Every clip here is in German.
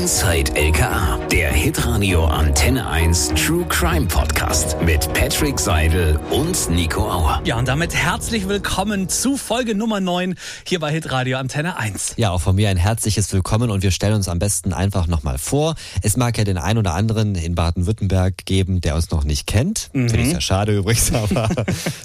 Inside LKA, der Hitradio Antenne 1 True Crime Podcast mit Patrick Seidel und Nico Auer. Ja, und damit herzlich willkommen zu Folge Nummer 9 hier bei Hitradio Antenne 1. Ja, auch von mir ein herzliches Willkommen und wir stellen uns am besten einfach nochmal vor. Es mag ja den einen oder anderen in Baden-Württemberg geben, der uns noch nicht kennt. Mhm. Finde ich sehr schade übrigens, aber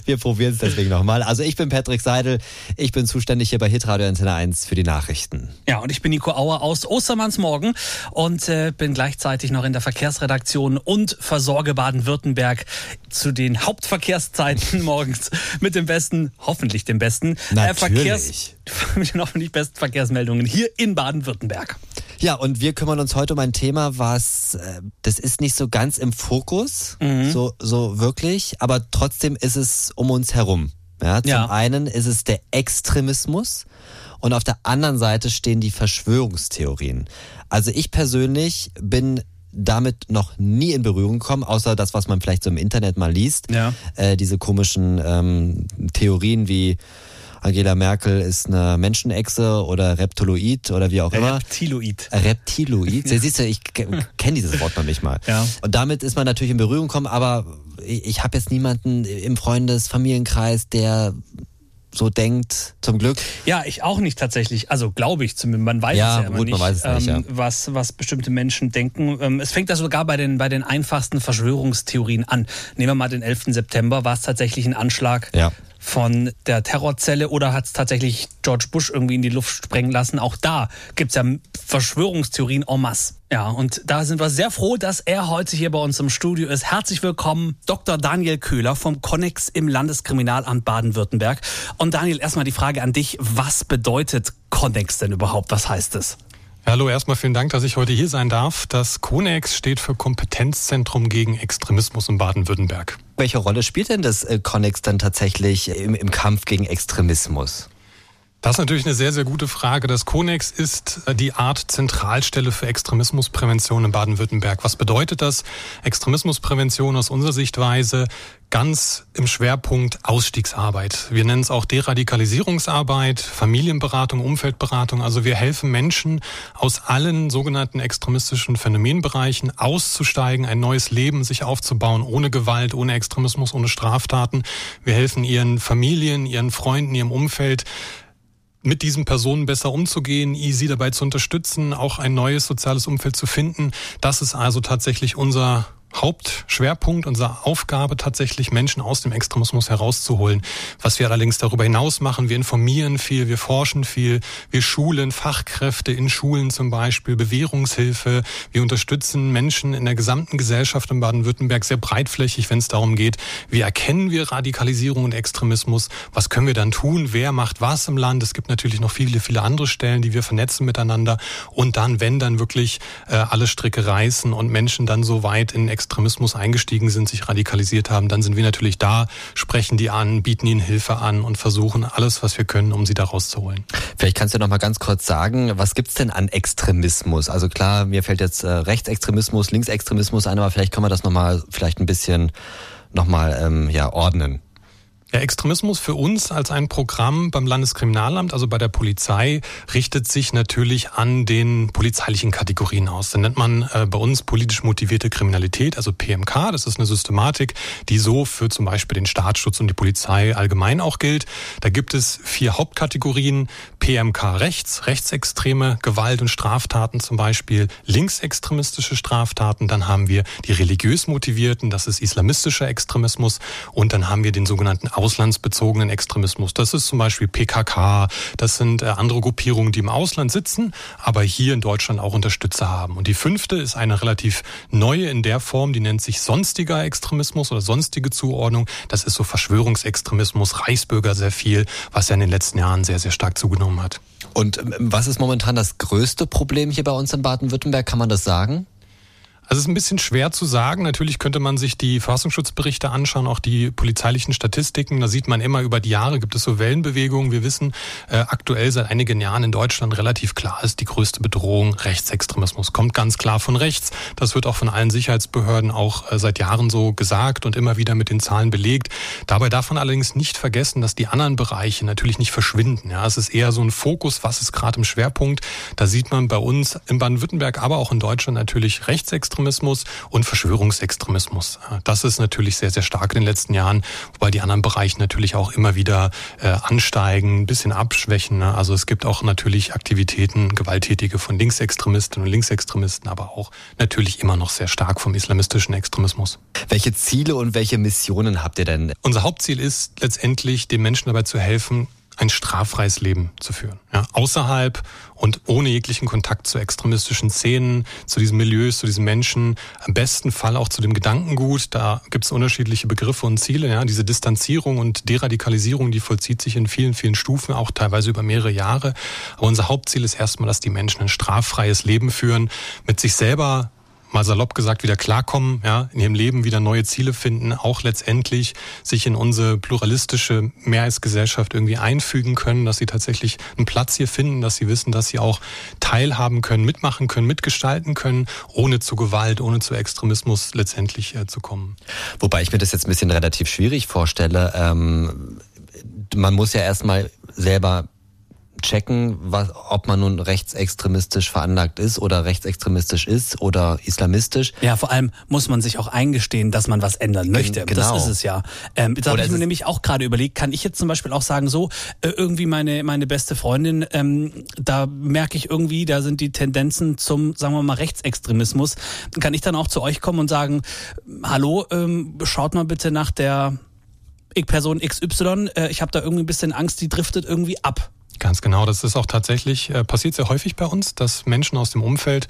wir probieren es deswegen nochmal. Also ich bin Patrick Seidel, ich bin zuständig hier bei Hitradio Antenne 1 für die Nachrichten. Ja, und ich bin Nico Auer aus Ostermannsmorgen und äh, bin gleichzeitig noch in der Verkehrsredaktion und versorge Baden-Württemberg zu den Hauptverkehrszeiten morgens mit dem besten, hoffentlich dem besten äh, Verkehrs mit den hoffentlich besten Verkehrsmeldungen hier in Baden-Württemberg. Ja, und wir kümmern uns heute um ein Thema, was äh, das ist nicht so ganz im Fokus, mhm. so so wirklich, aber trotzdem ist es um uns herum. Ja, zum ja. einen ist es der Extremismus und auf der anderen Seite stehen die Verschwörungstheorien. Also ich persönlich bin damit noch nie in Berührung gekommen, außer das, was man vielleicht so im Internet mal liest. Ja. Äh, diese komischen ähm, Theorien wie Angela Merkel ist eine Menschenechse oder Reptiloid oder wie auch immer. Reptiloid. Reptiloid. Siehst du, ich kenne dieses Wort noch nicht mal. Ja. Und damit ist man natürlich in Berührung gekommen, aber ich habe jetzt niemanden im Freundes-, Familienkreis, der so denkt, zum Glück. Ja, ich auch nicht tatsächlich. Also glaube ich zumindest. Man weiß ja, es ja gut, nicht, man weiß es nicht ähm, ja. was, was bestimmte Menschen denken. Ähm, es fängt da sogar bei den, bei den einfachsten Verschwörungstheorien an. Nehmen wir mal den 11. September, war es tatsächlich ein Anschlag ja von der Terrorzelle oder hat es tatsächlich George Bush irgendwie in die Luft sprengen lassen? Auch da gibt es ja Verschwörungstheorien en masse. Ja, und da sind wir sehr froh, dass er heute hier bei uns im Studio ist. Herzlich willkommen, Dr. Daniel Köhler vom Connex im Landeskriminalamt Baden-Württemberg. Und Daniel, erstmal die Frage an dich. Was bedeutet Connex denn überhaupt? Was heißt es? Hallo, erstmal vielen Dank, dass ich heute hier sein darf. Das CONEX steht für Kompetenzzentrum gegen Extremismus in Baden-Württemberg. Welche Rolle spielt denn das äh, CONEX dann tatsächlich im, im Kampf gegen Extremismus? Das ist natürlich eine sehr, sehr gute Frage. Das CONEX ist äh, die Art Zentralstelle für Extremismusprävention in Baden-Württemberg. Was bedeutet das? Extremismusprävention aus unserer Sichtweise ganz im Schwerpunkt Ausstiegsarbeit. Wir nennen es auch Deradikalisierungsarbeit, Familienberatung, Umfeldberatung. Also wir helfen Menschen aus allen sogenannten extremistischen Phänomenbereichen auszusteigen, ein neues Leben sich aufzubauen, ohne Gewalt, ohne Extremismus, ohne Straftaten. Wir helfen ihren Familien, ihren Freunden, ihrem Umfeld, mit diesen Personen besser umzugehen, sie dabei zu unterstützen, auch ein neues soziales Umfeld zu finden. Das ist also tatsächlich unser Hauptschwerpunkt, unsere Aufgabe tatsächlich Menschen aus dem Extremismus herauszuholen. Was wir allerdings darüber hinaus machen, wir informieren viel, wir forschen viel, wir schulen Fachkräfte in Schulen zum Beispiel, Bewährungshilfe, wir unterstützen Menschen in der gesamten Gesellschaft in Baden-Württemberg sehr breitflächig, wenn es darum geht, wie erkennen wir Radikalisierung und Extremismus, was können wir dann tun, wer macht was im Land. Es gibt natürlich noch viele, viele andere Stellen, die wir vernetzen miteinander und dann, wenn dann wirklich äh, alle Stricke reißen und Menschen dann so weit in Extremismus eingestiegen sind, sich radikalisiert haben, dann sind wir natürlich da, sprechen die an, bieten ihnen Hilfe an und versuchen alles, was wir können, um sie da rauszuholen. Vielleicht kannst du noch mal ganz kurz sagen, was gibt's denn an Extremismus? Also klar, mir fällt jetzt äh, Rechtsextremismus, Linksextremismus ein, aber vielleicht können wir das noch mal vielleicht ein bisschen noch mal ähm, ja ordnen. Ja, Extremismus für uns als ein Programm beim Landeskriminalamt, also bei der Polizei, richtet sich natürlich an den polizeilichen Kategorien aus. Den nennt man äh, bei uns politisch motivierte Kriminalität, also PMK. Das ist eine Systematik, die so für zum Beispiel den Staatsschutz und die Polizei allgemein auch gilt. Da gibt es vier Hauptkategorien. PMK rechts, rechtsextreme Gewalt und Straftaten zum Beispiel, linksextremistische Straftaten. Dann haben wir die religiös motivierten, das ist islamistischer Extremismus. Und dann haben wir den sogenannten auslandsbezogenen Extremismus. Das ist zum Beispiel PKK, das sind äh, andere Gruppierungen, die im Ausland sitzen, aber hier in Deutschland auch Unterstützer haben. Und die fünfte ist eine relativ neue in der Form, die nennt sich sonstiger Extremismus oder sonstige Zuordnung. Das ist so Verschwörungsextremismus, Reichsbürger sehr viel, was ja in den letzten Jahren sehr, sehr stark zugenommen hat. Und ähm, was ist momentan das größte Problem hier bei uns in Baden-Württemberg? Kann man das sagen? Also es ist ein bisschen schwer zu sagen. Natürlich könnte man sich die Verfassungsschutzberichte anschauen, auch die polizeilichen Statistiken. Da sieht man immer über die Jahre gibt es so Wellenbewegungen. Wir wissen äh, aktuell seit einigen Jahren in Deutschland relativ klar ist die größte Bedrohung Rechtsextremismus. Kommt ganz klar von rechts. Das wird auch von allen Sicherheitsbehörden auch äh, seit Jahren so gesagt und immer wieder mit den Zahlen belegt. Dabei darf man allerdings nicht vergessen, dass die anderen Bereiche natürlich nicht verschwinden. Ja, es ist eher so ein Fokus, was ist gerade im Schwerpunkt. Da sieht man bei uns in Baden-Württemberg, aber auch in Deutschland natürlich Rechtsextremismus Rechtsextremismus und Verschwörungsextremismus. Das ist natürlich sehr, sehr stark in den letzten Jahren, wobei die anderen Bereiche natürlich auch immer wieder äh, ansteigen, ein bisschen abschwächen. Ne? Also es gibt auch natürlich Aktivitäten, gewalttätige von Linksextremisten und Linksextremisten, aber auch natürlich immer noch sehr stark vom islamistischen Extremismus. Welche Ziele und welche Missionen habt ihr denn? Unser Hauptziel ist letztendlich, den Menschen dabei zu helfen, ein straffreies Leben zu führen. Ja, außerhalb und ohne jeglichen Kontakt zu extremistischen Szenen, zu diesen Milieus, zu diesen Menschen, am besten Fall auch zu dem Gedankengut. Da gibt es unterschiedliche Begriffe und Ziele. Ja, diese Distanzierung und Deradikalisierung, die vollzieht sich in vielen, vielen Stufen, auch teilweise über mehrere Jahre. Aber unser Hauptziel ist erstmal, dass die Menschen ein straffreies Leben führen, mit sich selber mal salopp gesagt wieder klarkommen, ja, in ihrem Leben wieder neue Ziele finden, auch letztendlich sich in unsere pluralistische Mehrheitsgesellschaft irgendwie einfügen können, dass sie tatsächlich einen Platz hier finden, dass sie wissen, dass sie auch teilhaben können, mitmachen können, mitgestalten können, ohne zu Gewalt, ohne zu Extremismus letztendlich äh, zu kommen. Wobei ich mir das jetzt ein bisschen relativ schwierig vorstelle. Ähm, man muss ja erstmal selber checken, was, ob man nun rechtsextremistisch veranlagt ist oder rechtsextremistisch ist oder islamistisch. Ja, vor allem muss man sich auch eingestehen, dass man was ändern möchte. Genau. Das ist es ja. Ähm, da habe ich mir nämlich auch gerade überlegt, kann ich jetzt zum Beispiel auch sagen, so äh, irgendwie meine meine beste Freundin, ähm, da merke ich irgendwie, da sind die Tendenzen zum, sagen wir mal, Rechtsextremismus. Kann ich dann auch zu euch kommen und sagen, hallo, ähm, schaut mal bitte nach der Person XY, äh, ich habe da irgendwie ein bisschen Angst, die driftet irgendwie ab. Ganz genau, das ist auch tatsächlich, äh, passiert sehr häufig bei uns, dass Menschen aus dem Umfeld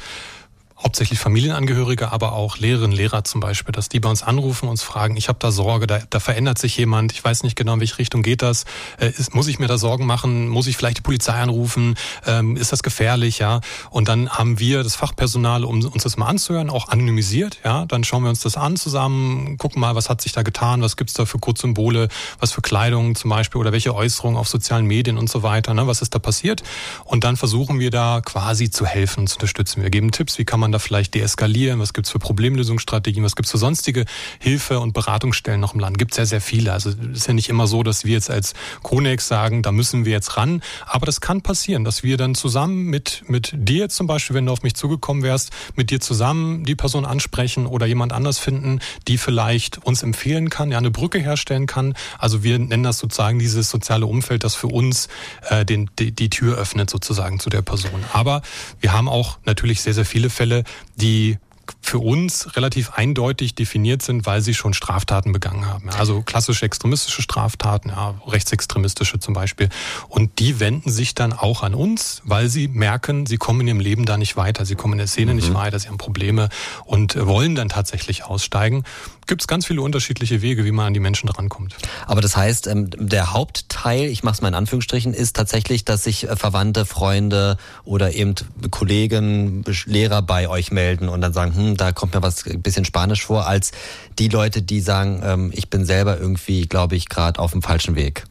hauptsächlich Familienangehörige, aber auch Lehrerinnen, Lehrer zum Beispiel, dass die bei uns anrufen, uns fragen, ich habe da Sorge, da, da verändert sich jemand, ich weiß nicht genau, in welche Richtung geht das, äh, ist, muss ich mir da Sorgen machen, muss ich vielleicht die Polizei anrufen, ähm, ist das gefährlich, ja? Und dann haben wir das Fachpersonal, um uns das mal anzuhören, auch anonymisiert, ja? Dann schauen wir uns das an zusammen, gucken mal, was hat sich da getan, was gibt's da für Kurzsymbole, was für Kleidung zum Beispiel oder welche Äußerungen auf sozialen Medien und so weiter, ne? was ist da passiert? Und dann versuchen wir da quasi zu helfen, zu unterstützen. Wir geben Tipps, wie kann man man da vielleicht deeskalieren? Was gibt es für Problemlösungsstrategien? Was gibt es für sonstige Hilfe- und Beratungsstellen noch im Land? Gibt sehr, sehr viele. Also es ist ja nicht immer so, dass wir jetzt als Konex sagen, da müssen wir jetzt ran. Aber das kann passieren, dass wir dann zusammen mit, mit dir zum Beispiel, wenn du auf mich zugekommen wärst, mit dir zusammen die Person ansprechen oder jemand anders finden, die vielleicht uns empfehlen kann, ja eine Brücke herstellen kann. Also wir nennen das sozusagen dieses soziale Umfeld, das für uns äh, den, die, die Tür öffnet sozusagen zu der Person. Aber wir haben auch natürlich sehr, sehr viele Fälle, Die für uns relativ eindeutig definiert sind, weil sie schon Straftaten begangen haben. Also klassische extremistische Straftaten, ja, rechtsextremistische zum Beispiel. Und die wenden sich dann auch an uns, weil sie merken, sie kommen in ihrem Leben da nicht weiter, sie kommen in der Szene mhm. nicht weiter, sie haben Probleme und wollen dann tatsächlich aussteigen gibt es ganz viele unterschiedliche Wege, wie man an die Menschen drankommt. Aber das heißt, ähm, der Hauptteil, ich mache es mal in Anführungsstrichen, ist tatsächlich, dass sich äh, Verwandte, Freunde oder eben Kollegen, Lehrer bei euch melden und dann sagen, hm, da kommt mir was ein bisschen Spanisch vor, als die Leute, die sagen, ähm, ich bin selber irgendwie, glaube ich, gerade auf dem falschen Weg.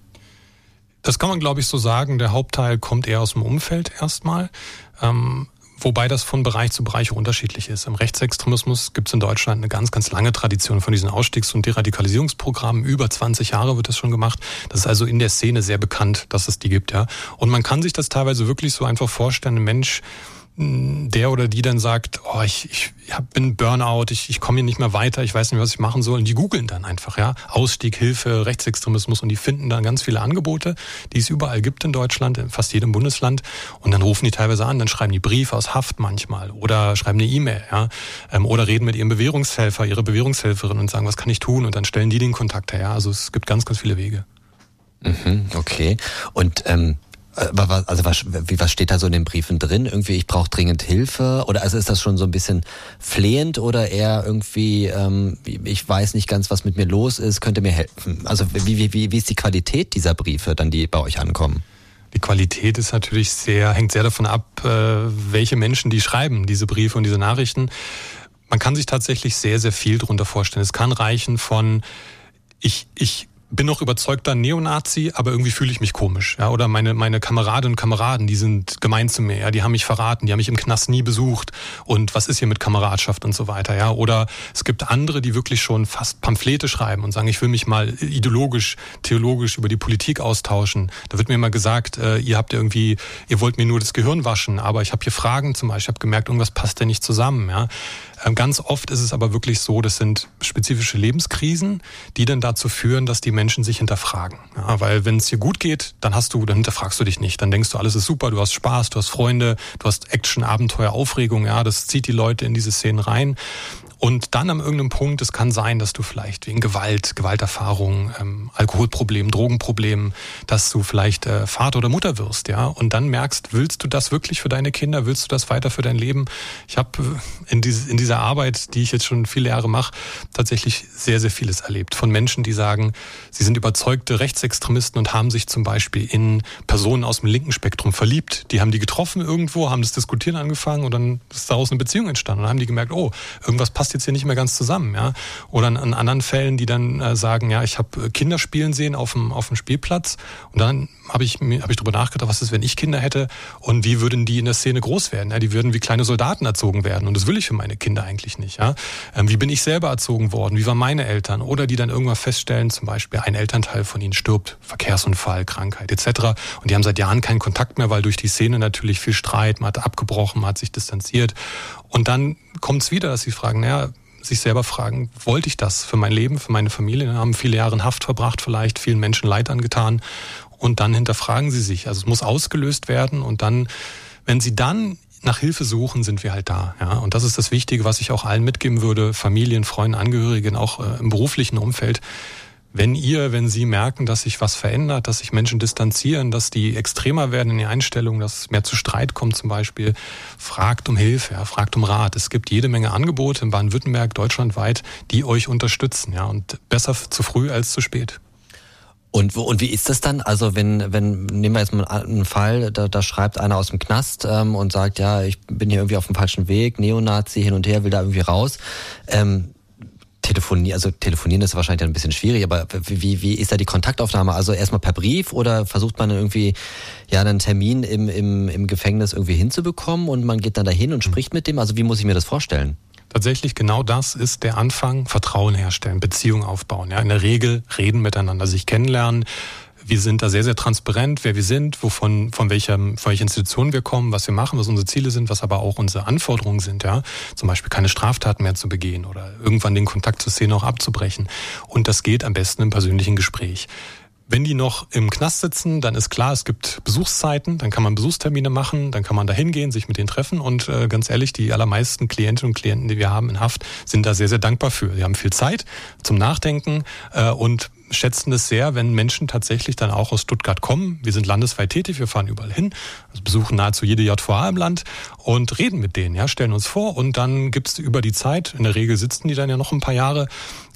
Das kann man, glaube ich, so sagen. Der Hauptteil kommt eher aus dem Umfeld erstmal. Ähm, Wobei das von Bereich zu Bereich unterschiedlich ist. Im Rechtsextremismus gibt es in Deutschland eine ganz, ganz lange Tradition von diesen Ausstiegs- und Deradikalisierungsprogrammen. Über 20 Jahre wird das schon gemacht. Das ist also in der Szene sehr bekannt, dass es die gibt, ja. Und man kann sich das teilweise wirklich so einfach vorstellen. Ein Mensch, der oder die dann sagt, oh, ich, ich bin Burnout, ich, ich komme hier nicht mehr weiter, ich weiß nicht, was ich machen soll. Und die googeln dann einfach, ja, Ausstieg, Hilfe, Rechtsextremismus und die finden dann ganz viele Angebote, die es überall gibt in Deutschland, in fast jedem Bundesland. Und dann rufen die teilweise an, dann schreiben die Briefe aus Haft manchmal oder schreiben eine E-Mail, ja, ähm, oder reden mit ihrem Bewährungshelfer, ihrer Bewährungshelferin und sagen, was kann ich tun? Und dann stellen die den Kontakt her. Ja, also es gibt ganz, ganz viele Wege. Mhm, okay. Und ähm, äh, also was, wie, was steht da so in den Briefen drin? Irgendwie, ich brauche dringend Hilfe? Oder also ist das schon so ein bisschen flehend oder eher irgendwie, ähm, ich weiß nicht ganz, was mit mir los ist, könnte mir helfen? Also wie, wie, wie, wie ist die Qualität dieser Briefe dann, die bei euch ankommen? Die Qualität ist natürlich sehr, hängt sehr davon ab, äh, welche Menschen die schreiben, diese Briefe und diese Nachrichten. man kann sich tatsächlich sehr, sehr viel darunter vorstellen. Es kann reichen von ich, ich bin noch überzeugter Neonazi, aber irgendwie fühle ich mich komisch. Ja? Oder meine, meine Kameradinnen und Kameraden, die sind gemein zu mir, ja? die haben mich verraten, die haben mich im Knast nie besucht. Und was ist hier mit Kameradschaft und so weiter. Ja? Oder es gibt andere, die wirklich schon fast Pamphlete schreiben und sagen, ich will mich mal ideologisch, theologisch über die Politik austauschen. Da wird mir immer gesagt, äh, ihr habt irgendwie, ihr wollt mir nur das Gehirn waschen, aber ich habe hier Fragen zum Beispiel, ich habe gemerkt, irgendwas passt ja nicht zusammen. Ja? Ähm, ganz oft ist es aber wirklich so, das sind spezifische Lebenskrisen, die dann dazu führen, dass die Menschen sich hinterfragen. Ja, weil wenn es dir gut geht, dann hast du, dann hinterfragst du dich nicht. Dann denkst du, alles ist super, du hast Spaß, du hast Freunde, du hast Action, Abenteuer, Aufregung. Ja, das zieht die Leute in diese Szenen rein. Und dann am irgendeinem Punkt, es kann sein, dass du vielleicht wegen Gewalt, Gewalterfahrung, ähm, Alkoholproblemen, Drogenproblemen, dass du vielleicht äh, Vater oder Mutter wirst, ja, und dann merkst, willst du das wirklich für deine Kinder, willst du das weiter für dein Leben? Ich habe äh, in, diese, in dieser Arbeit, die ich jetzt schon viele Jahre mache, tatsächlich sehr, sehr vieles erlebt. Von Menschen, die sagen, sie sind überzeugte Rechtsextremisten und haben sich zum Beispiel in Personen aus dem linken Spektrum verliebt. Die haben die getroffen irgendwo, haben das Diskutieren angefangen und dann ist daraus eine Beziehung entstanden. Und dann haben die gemerkt, oh, irgendwas passt jetzt hier nicht mehr ganz zusammen. Ja? Oder in, anderen Fällen, die dann äh, sagen, ja, ich habe äh, Kinder spielen sehen auf dem, auf dem Spielplatz und dann habe ich, hab ich darüber nachgedacht, was ist, wenn ich Kinder hätte und wie würden die in der Szene groß werden? Ja? Die würden wie kleine Soldaten erzogen werden und das will ich für meine Kinder eigentlich nicht. Ja? Ähm, wie bin ich selber erzogen worden? Wie waren meine Eltern? Oder die dann irgendwann feststellen, zum Beispiel ein Elternteil von ihnen stirbt, Verkehrsunfall, Krankheit etc. Und die haben seit Jahren keinen Kontakt mehr, weil durch die Szene natürlich viel Streit, man hat abgebrochen, man hat sich distanziert. Und dann kommt es wieder, dass sie fragen, naja, sich selber fragen, wollte ich das für mein Leben, für meine Familie? Haben viele Jahre in Haft verbracht, vielleicht vielen Menschen Leid angetan. Und dann hinterfragen sie sich. Also es muss ausgelöst werden und dann, wenn sie dann nach Hilfe suchen, sind wir halt da. Ja? Und das ist das Wichtige, was ich auch allen mitgeben würde, Familien, Freunden, Angehörigen, auch äh, im beruflichen Umfeld wenn ihr, wenn Sie merken, dass sich was verändert, dass sich Menschen distanzieren, dass die extremer werden in der Einstellung, dass mehr zu Streit kommt zum Beispiel, fragt um Hilfe, ja, fragt um Rat. Es gibt jede Menge Angebote in Baden-Württemberg, deutschlandweit, die euch unterstützen. Ja, und besser zu früh als zu spät. Und, und wie ist das dann? Also wenn, wenn, nehmen wir jetzt mal einen Fall, da, da schreibt einer aus dem Knast ähm, und sagt, ja, ich bin hier irgendwie auf dem falschen Weg, Neonazi hin und her, will da irgendwie raus. Ähm, telefonieren, also telefonieren ist wahrscheinlich ein bisschen schwierig, aber wie, wie ist da die Kontaktaufnahme? Also erstmal per Brief oder versucht man irgendwie ja einen Termin im, im, im Gefängnis irgendwie hinzubekommen und man geht dann dahin und spricht mit dem? Also wie muss ich mir das vorstellen? Tatsächlich genau das ist der Anfang, Vertrauen herstellen, Beziehung aufbauen. Ja, in der Regel reden miteinander, sich kennenlernen, wir sind da sehr, sehr transparent, wer wir sind, wovon, von welcher, von welcher Institution wir kommen, was wir machen, was unsere Ziele sind, was aber auch unsere Anforderungen sind, ja. Zum Beispiel keine Straftaten mehr zu begehen oder irgendwann den Kontakt zur Szene auch abzubrechen. Und das geht am besten im persönlichen Gespräch. Wenn die noch im Knast sitzen, dann ist klar, es gibt Besuchszeiten, dann kann man Besuchstermine machen, dann kann man da hingehen, sich mit denen treffen und äh, ganz ehrlich, die allermeisten Klientinnen und Klienten, die wir haben in Haft, sind da sehr, sehr dankbar für. Sie haben viel Zeit zum Nachdenken äh, und schätzen es sehr, wenn Menschen tatsächlich dann auch aus Stuttgart kommen. Wir sind landesweit tätig, wir fahren überall hin, also besuchen nahezu jede JVA im Land und reden mit denen, ja, stellen uns vor und dann gibt's über die Zeit, in der Regel sitzen die dann ja noch ein paar Jahre,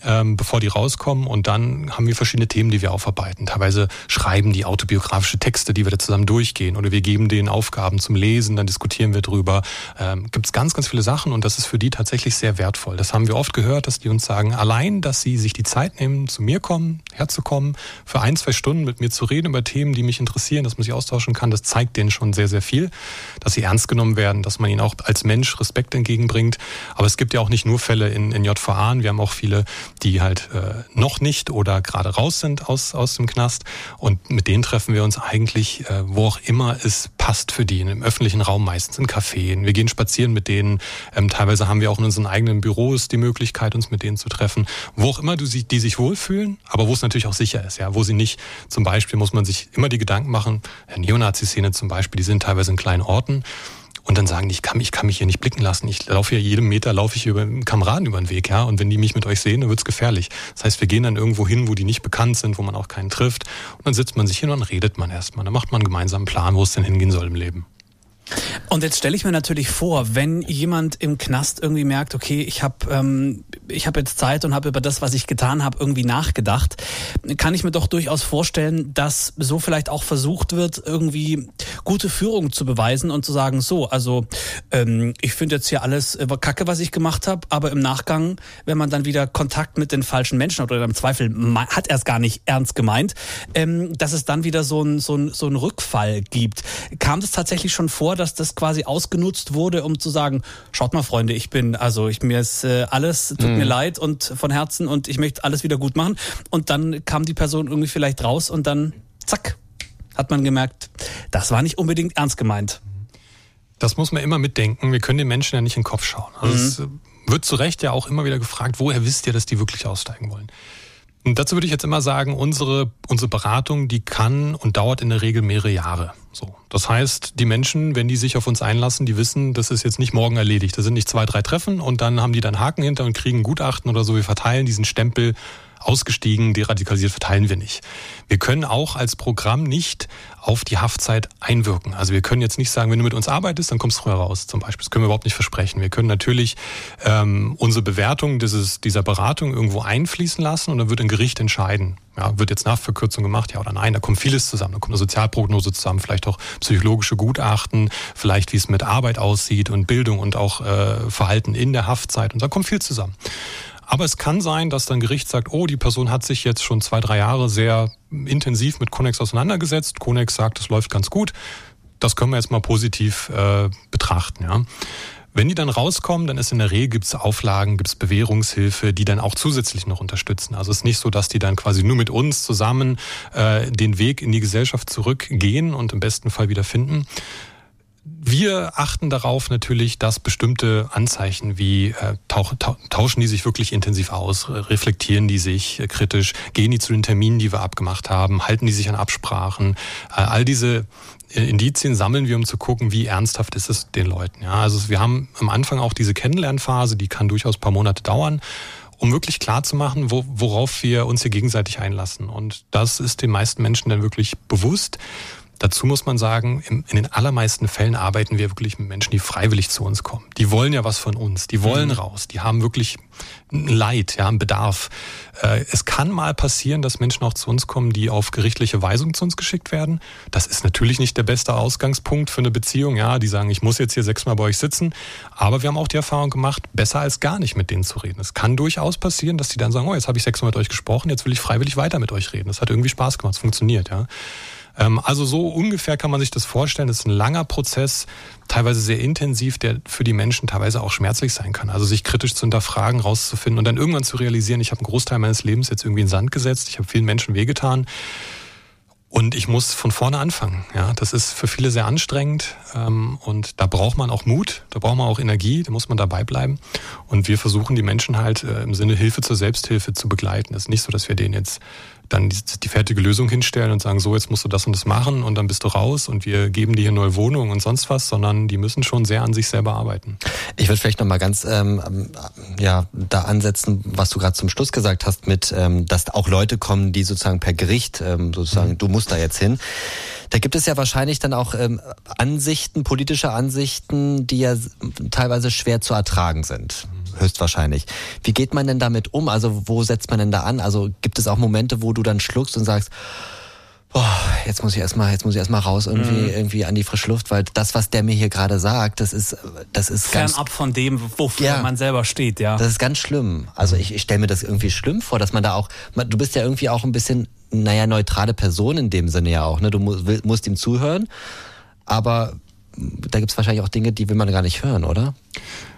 ähm, bevor die rauskommen. Und dann haben wir verschiedene Themen, die wir aufarbeiten. Teilweise schreiben die autobiografische Texte, die wir da zusammen durchgehen. Oder wir geben denen Aufgaben zum Lesen, dann diskutieren wir drüber. Ähm, Gibt es ganz, ganz viele Sachen und das ist für die tatsächlich sehr wertvoll. Das haben wir oft gehört, dass die uns sagen, allein, dass sie sich die Zeit nehmen, zu mir kommen, herzukommen, für ein, zwei Stunden mit mir zu reden über Themen, die mich interessieren, dass man sich austauschen kann, das zeigt denen schon sehr, sehr viel. Dass sie ernst genommen werden, dass man ihnen auch als Mensch Respekt entgegenbringt. Aber es gibt ja auch nicht nur Fälle in, in JVA, wir haben auch viele die halt äh, noch nicht oder gerade raus sind aus, aus dem Knast. Und mit denen treffen wir uns eigentlich, äh, wo auch immer es passt für die, im öffentlichen Raum meistens, in Cafés. Wir gehen spazieren mit denen. Ähm, teilweise haben wir auch in unseren eigenen Büros die Möglichkeit, uns mit denen zu treffen. Wo auch immer du sie, die sich wohlfühlen, aber wo es natürlich auch sicher ist, ja, wo sie nicht, zum Beispiel muss man sich immer die Gedanken machen, Neonazi-Szene zum Beispiel, die sind teilweise in kleinen Orten und dann sagen die, ich kann, ich kann mich hier nicht blicken lassen. Ich laufe hier jeden Meter, laufe ich über Kameraden über den Weg, ja. Und wenn die mich mit euch sehen, dann wird's gefährlich. Das heißt, wir gehen dann irgendwo hin, wo die nicht bekannt sind, wo man auch keinen trifft. Und dann sitzt man sich hin und dann redet man erstmal. Dann macht man einen gemeinsamen Plan, wo es denn hingehen soll im Leben. Und jetzt stelle ich mir natürlich vor, wenn jemand im Knast irgendwie merkt, okay, ich habe ähm, habe jetzt Zeit und habe über das, was ich getan habe, irgendwie nachgedacht, kann ich mir doch durchaus vorstellen, dass so vielleicht auch versucht wird, irgendwie gute Führung zu beweisen und zu sagen, so, also ähm, ich finde jetzt hier alles äh, Kacke, was ich gemacht habe, aber im Nachgang, wenn man dann wieder Kontakt mit den falschen Menschen hat oder im Zweifel hat er es gar nicht ernst gemeint, ähm, dass es dann wieder so ein, so, ein, so ein Rückfall gibt. Kam das tatsächlich schon vor, dass das quasi ausgenutzt wurde, um zu sagen, schaut mal, Freunde, ich bin, also ich mir ist äh, alles, tut mhm. mir leid und von Herzen und ich möchte alles wieder gut machen. Und dann kam die Person irgendwie vielleicht raus und dann zack, hat man gemerkt, das war nicht unbedingt ernst gemeint. Das muss man immer mitdenken. Wir können den Menschen ja nicht in den Kopf schauen. Also mhm. es äh, wird zu Recht ja auch immer wieder gefragt, woher wisst ihr, dass die wirklich aussteigen wollen? Und dazu würde ich jetzt immer sagen, unsere, unsere Beratung, die kann und dauert in der Regel mehrere Jahre. So. Das heißt, die Menschen, wenn die sich auf uns einlassen, die wissen, das ist jetzt nicht morgen erledigt. Das sind nicht zwei, drei Treffen und dann haben die dann Haken hinter und kriegen Gutachten oder so. Wir verteilen diesen Stempel ausgestiegen, deradikalisiert verteilen wir nicht. Wir können auch als Programm nicht auf die Haftzeit einwirken. Also wir können jetzt nicht sagen, wenn du mit uns arbeitest, dann kommst du früher raus zum Beispiel. Das können wir überhaupt nicht versprechen. Wir können natürlich ähm, unsere Bewertung dieses, dieser Beratung irgendwo einfließen lassen und dann wird ein Gericht entscheiden. Ja, wird jetzt Nachverkürzung gemacht, ja oder nein, da kommt vieles zusammen. Da kommt eine Sozialprognose zusammen, vielleicht auch psychologische Gutachten, vielleicht wie es mit Arbeit aussieht und Bildung und auch äh, Verhalten in der Haftzeit und da kommt viel zusammen. Aber es kann sein, dass dann Gericht sagt, oh, die Person hat sich jetzt schon zwei, drei Jahre sehr intensiv mit Connex auseinandergesetzt. Connex sagt, es läuft ganz gut. Das können wir jetzt mal positiv äh, betrachten. Ja. Wenn die dann rauskommen, dann ist in der Regel gibt's Auflagen, gibt's Bewährungshilfe, die dann auch zusätzlich noch unterstützen. Also es ist nicht so, dass die dann quasi nur mit uns zusammen äh, den Weg in die Gesellschaft zurückgehen und im besten Fall wieder finden, wir achten darauf natürlich, dass bestimmte Anzeichen wie äh, tauschen die sich wirklich intensiv aus, reflektieren die sich äh, kritisch, gehen die zu den Terminen, die wir abgemacht haben, halten die sich an Absprachen. Äh, all diese äh, Indizien sammeln wir, um zu gucken, wie ernsthaft ist es den Leuten. Ja, also wir haben am Anfang auch diese Kennenlernphase, die kann durchaus ein paar Monate dauern um wirklich klar zu machen, wo, worauf wir uns hier gegenseitig einlassen. Und das ist den meisten Menschen dann wirklich bewusst. Dazu muss man sagen, in den allermeisten Fällen arbeiten wir wirklich mit Menschen, die freiwillig zu uns kommen. Die wollen ja was von uns, die wollen mhm. raus, die haben wirklich ein Leid, ja, einen Bedarf. Äh, es kann mal passieren, dass Menschen auch zu uns kommen, die auf gerichtliche Weisung zu uns geschickt werden. Das ist natürlich nicht der beste Ausgangspunkt für eine Beziehung. Ja, die sagen, ich muss jetzt hier sechsmal bei euch sitzen. Aber wir haben auch die Erfahrung gemacht, besser als gar nicht mit denen zu reden. Es kann durchaus passieren, dass die dann sagen, oh, jetzt habe ich sechsmal mit euch gesprochen, jetzt will ich freiwillig weiter mit euch reden. Das hat irgendwie Spaß gemacht, es funktioniert, ja. Ähm, also so ungefähr kann man sich das vorstellen. Das ist ein langer Prozess, teilweise sehr intensiv, der für die Menschen teilweise auch schmerzlich sein kann. Also sich kritisch zu hinterfragen, rauszufinden und dann irgendwann zu realisieren, ich habe einen Großteil meines Lebens jetzt irgendwie in Sand gesetzt, ich habe vielen Menschen wehgetan. Und ich muss von vorne anfangen. Ja, das ist für viele sehr anstrengend ähm, und da braucht man auch Mut, da braucht man auch Energie, da muss man dabei bleiben. Und wir versuchen die Menschen halt äh, im Sinne Hilfe zur Selbsthilfe zu begleiten. Es ist nicht so, dass wir denen jetzt dann die, die, fertige Lösung hinstellen und sagen, so, jetzt musst du das und das machen und dann bist du raus und wir geben dir hier neue Wohnungen und sonst was, sondern die müssen schon sehr an sich selber arbeiten. Ich würde vielleicht nochmal ganz ähm, ja, da ansetzen, was du gerade zum Schluss gesagt hast, mit, ähm, dass auch Leute kommen, die sozusagen per Gericht ähm, sozusagen, mhm. du musst da jetzt hin. Da gibt es ja wahrscheinlich dann auch ähm, Ansichten, politische Ansichten, die ja teilweise schwer zu ertragen sind. Höchstwahrscheinlich. Wie geht man denn damit um? Also wo setzt man denn da an? Also gibt es auch Momente, wo du dann schluckst und sagst, boah, jetzt muss ich erstmal, jetzt muss ich erstmal raus irgendwie, mhm. irgendwie an die frische Luft, weil das, was der mir hier gerade sagt, das ist, das ist ganz. Fernab von dem, wofür ja, man selber steht, ja. Das ist ganz schlimm. Also ich, ich stelle mir das irgendwie schlimm vor, dass man da auch, du bist ja irgendwie auch ein bisschen, naja, neutrale Person in dem Sinne ja auch, ne? Du musst, musst ihm zuhören, aber da gibt's wahrscheinlich auch Dinge, die will man gar nicht hören, oder?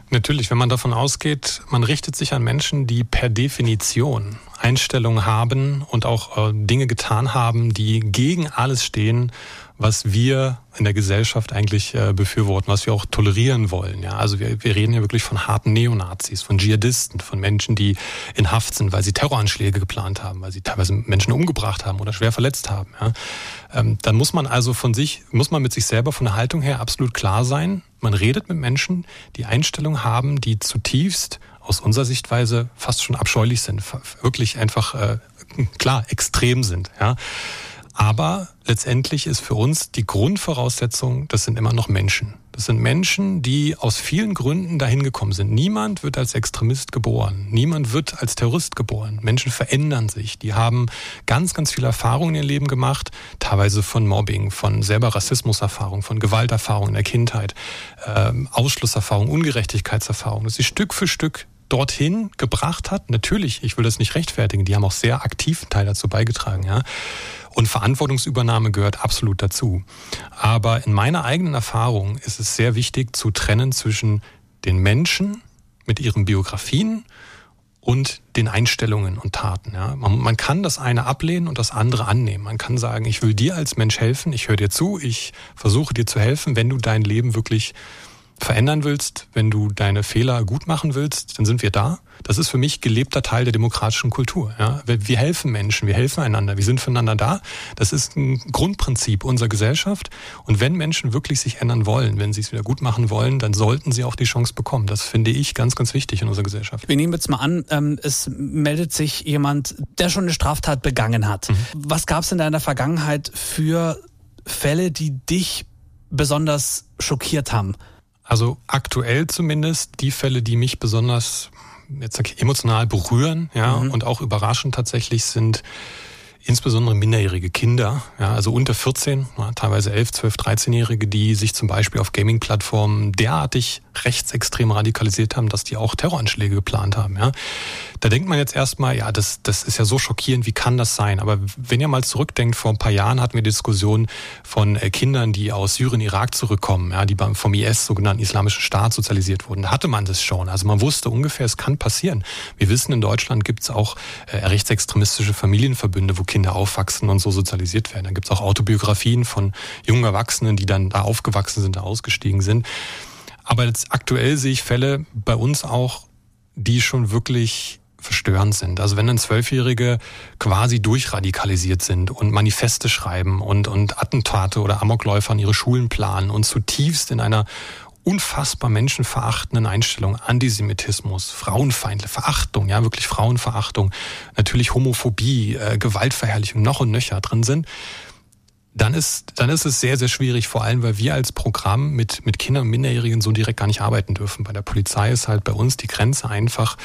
Natürlich, wenn man davon ausgeht, man richtet sich an Menschen, die per Definition Einstellungen haben und auch äh, Dinge getan haben, die gegen alles stehen, was wir in der Gesellschaft eigentlich äh, befürworten, was wir auch tolerieren wollen. Ja, also wir, wir reden ja wirklich von harten Neonazis, von Dschihadisten, von Menschen, die in Haft sind, weil sie Terroranschläge geplant haben, weil sie teilweise Menschen umgebracht haben oder schwer verletzt haben. Ja. Ähm, dann muss man also von sich, muss man mit sich selber von der Haltung her absolut klar sein. Man redet mit Menschen, die Einstellungen haben, die zutiefst aus unserer Sichtweise fast schon abscheulich sind, wirklich einfach äh, klar extrem sind. Ja. Aber letztendlich ist für uns die Grundvoraussetzung, das sind immer noch Menschen. Das sind Menschen, die aus vielen Gründen dahin gekommen sind. Niemand wird als Extremist geboren. Niemand wird als Terrorist geboren. Menschen verändern sich. Die haben ganz, ganz viele Erfahrungen in ihr Leben gemacht. Teilweise von Mobbing, von selber Rassismuserfahrung, von Gewalterfahrung in der Kindheit, äh, Ausschlusserfahrung, Ungerechtigkeitserfahrung. Dass sie Stück für Stück dorthin gebracht hat. Natürlich, ich will das nicht rechtfertigen. Die haben auch sehr aktiven Teil dazu beigetragen, ja. Und Verantwortungsübernahme gehört absolut dazu. Aber in meiner eigenen Erfahrung ist es sehr wichtig zu trennen zwischen den Menschen mit ihren Biografien und den Einstellungen und Taten. Ja. Man, man, kann das eine ablehnen und das andere annehmen. Man kann sagen, ich will dir als Mensch helfen, ich höre dir zu, ich versuche dir zu helfen, wenn du dein Leben wirklich verändern willst, wenn du deine Fehler gut machen willst, dann sind wir da. Das ist für mich gelebter Teil der demokratischen Kultur. Ja? Wir helfen Menschen, wir helfen einander, wir sind füreinander da. Das ist ein Grundprinzip unserer Gesellschaft. Und wenn Menschen wirklich sich ändern wollen, wenn sie es wieder gut machen wollen, dann sollten sie auch die Chance bekommen. Das finde ich ganz, ganz wichtig in unserer Gesellschaft. Wir nehmen jetzt mal an, ähm, es meldet sich jemand, der schon eine Straftat begangen hat. Mhm. Was gab es in deiner Vergangenheit für Fälle, die dich besonders schockiert haben? Also aktuell zumindest die Fälle, die mich besonders jetzt emotional berühren, ja, mhm. und auch überraschend tatsächlich sind insbesondere minderjährige Kinder, ja, also unter 14, teilweise 11, 12, 13-Jährige, die sich zum Beispiel auf Gaming-Plattformen derartig rechtsextrem radikalisiert haben, dass die auch Terroranschläge geplant haben. Ja. Da denkt man jetzt erstmal, ja, das, das ist ja so schockierend, wie kann das sein? Aber wenn ihr mal zurückdenkt, vor ein paar Jahren hatten wir Diskussionen von äh, Kindern, die aus Syrien, Irak zurückkommen, ja, die vom IS, sogenannten Islamischen Staat, sozialisiert wurden. Da hatte man das schon. Also man wusste ungefähr, es kann passieren. Wir wissen, in Deutschland gibt es auch äh, rechtsextremistische Familienverbünde, wo Kinder aufwachsen und so sozialisiert werden. Dann gibt es auch Autobiografien von jungen Erwachsenen, die dann da aufgewachsen sind, da ausgestiegen sind. Aber jetzt aktuell sehe ich Fälle bei uns auch, die schon wirklich verstörend sind. Also wenn dann Zwölfjährige quasi durchradikalisiert sind und Manifeste schreiben und, und Attentate oder Amokläufer an ihre Schulen planen und zutiefst in einer unfassbar menschenverachtenden Einstellung, Antisemitismus, Frauenfeindliche, Verachtung, ja wirklich Frauenverachtung, natürlich Homophobie, äh, Gewaltverherrlichung noch und nöcher drin sind, dann ist, dann ist es sehr, sehr schwierig, vor allem, weil wir als Programm mit, mit Kindern und Minderjährigen so direkt gar nicht arbeiten dürfen. Bei der Polizei ist halt bei uns die Grenze einfach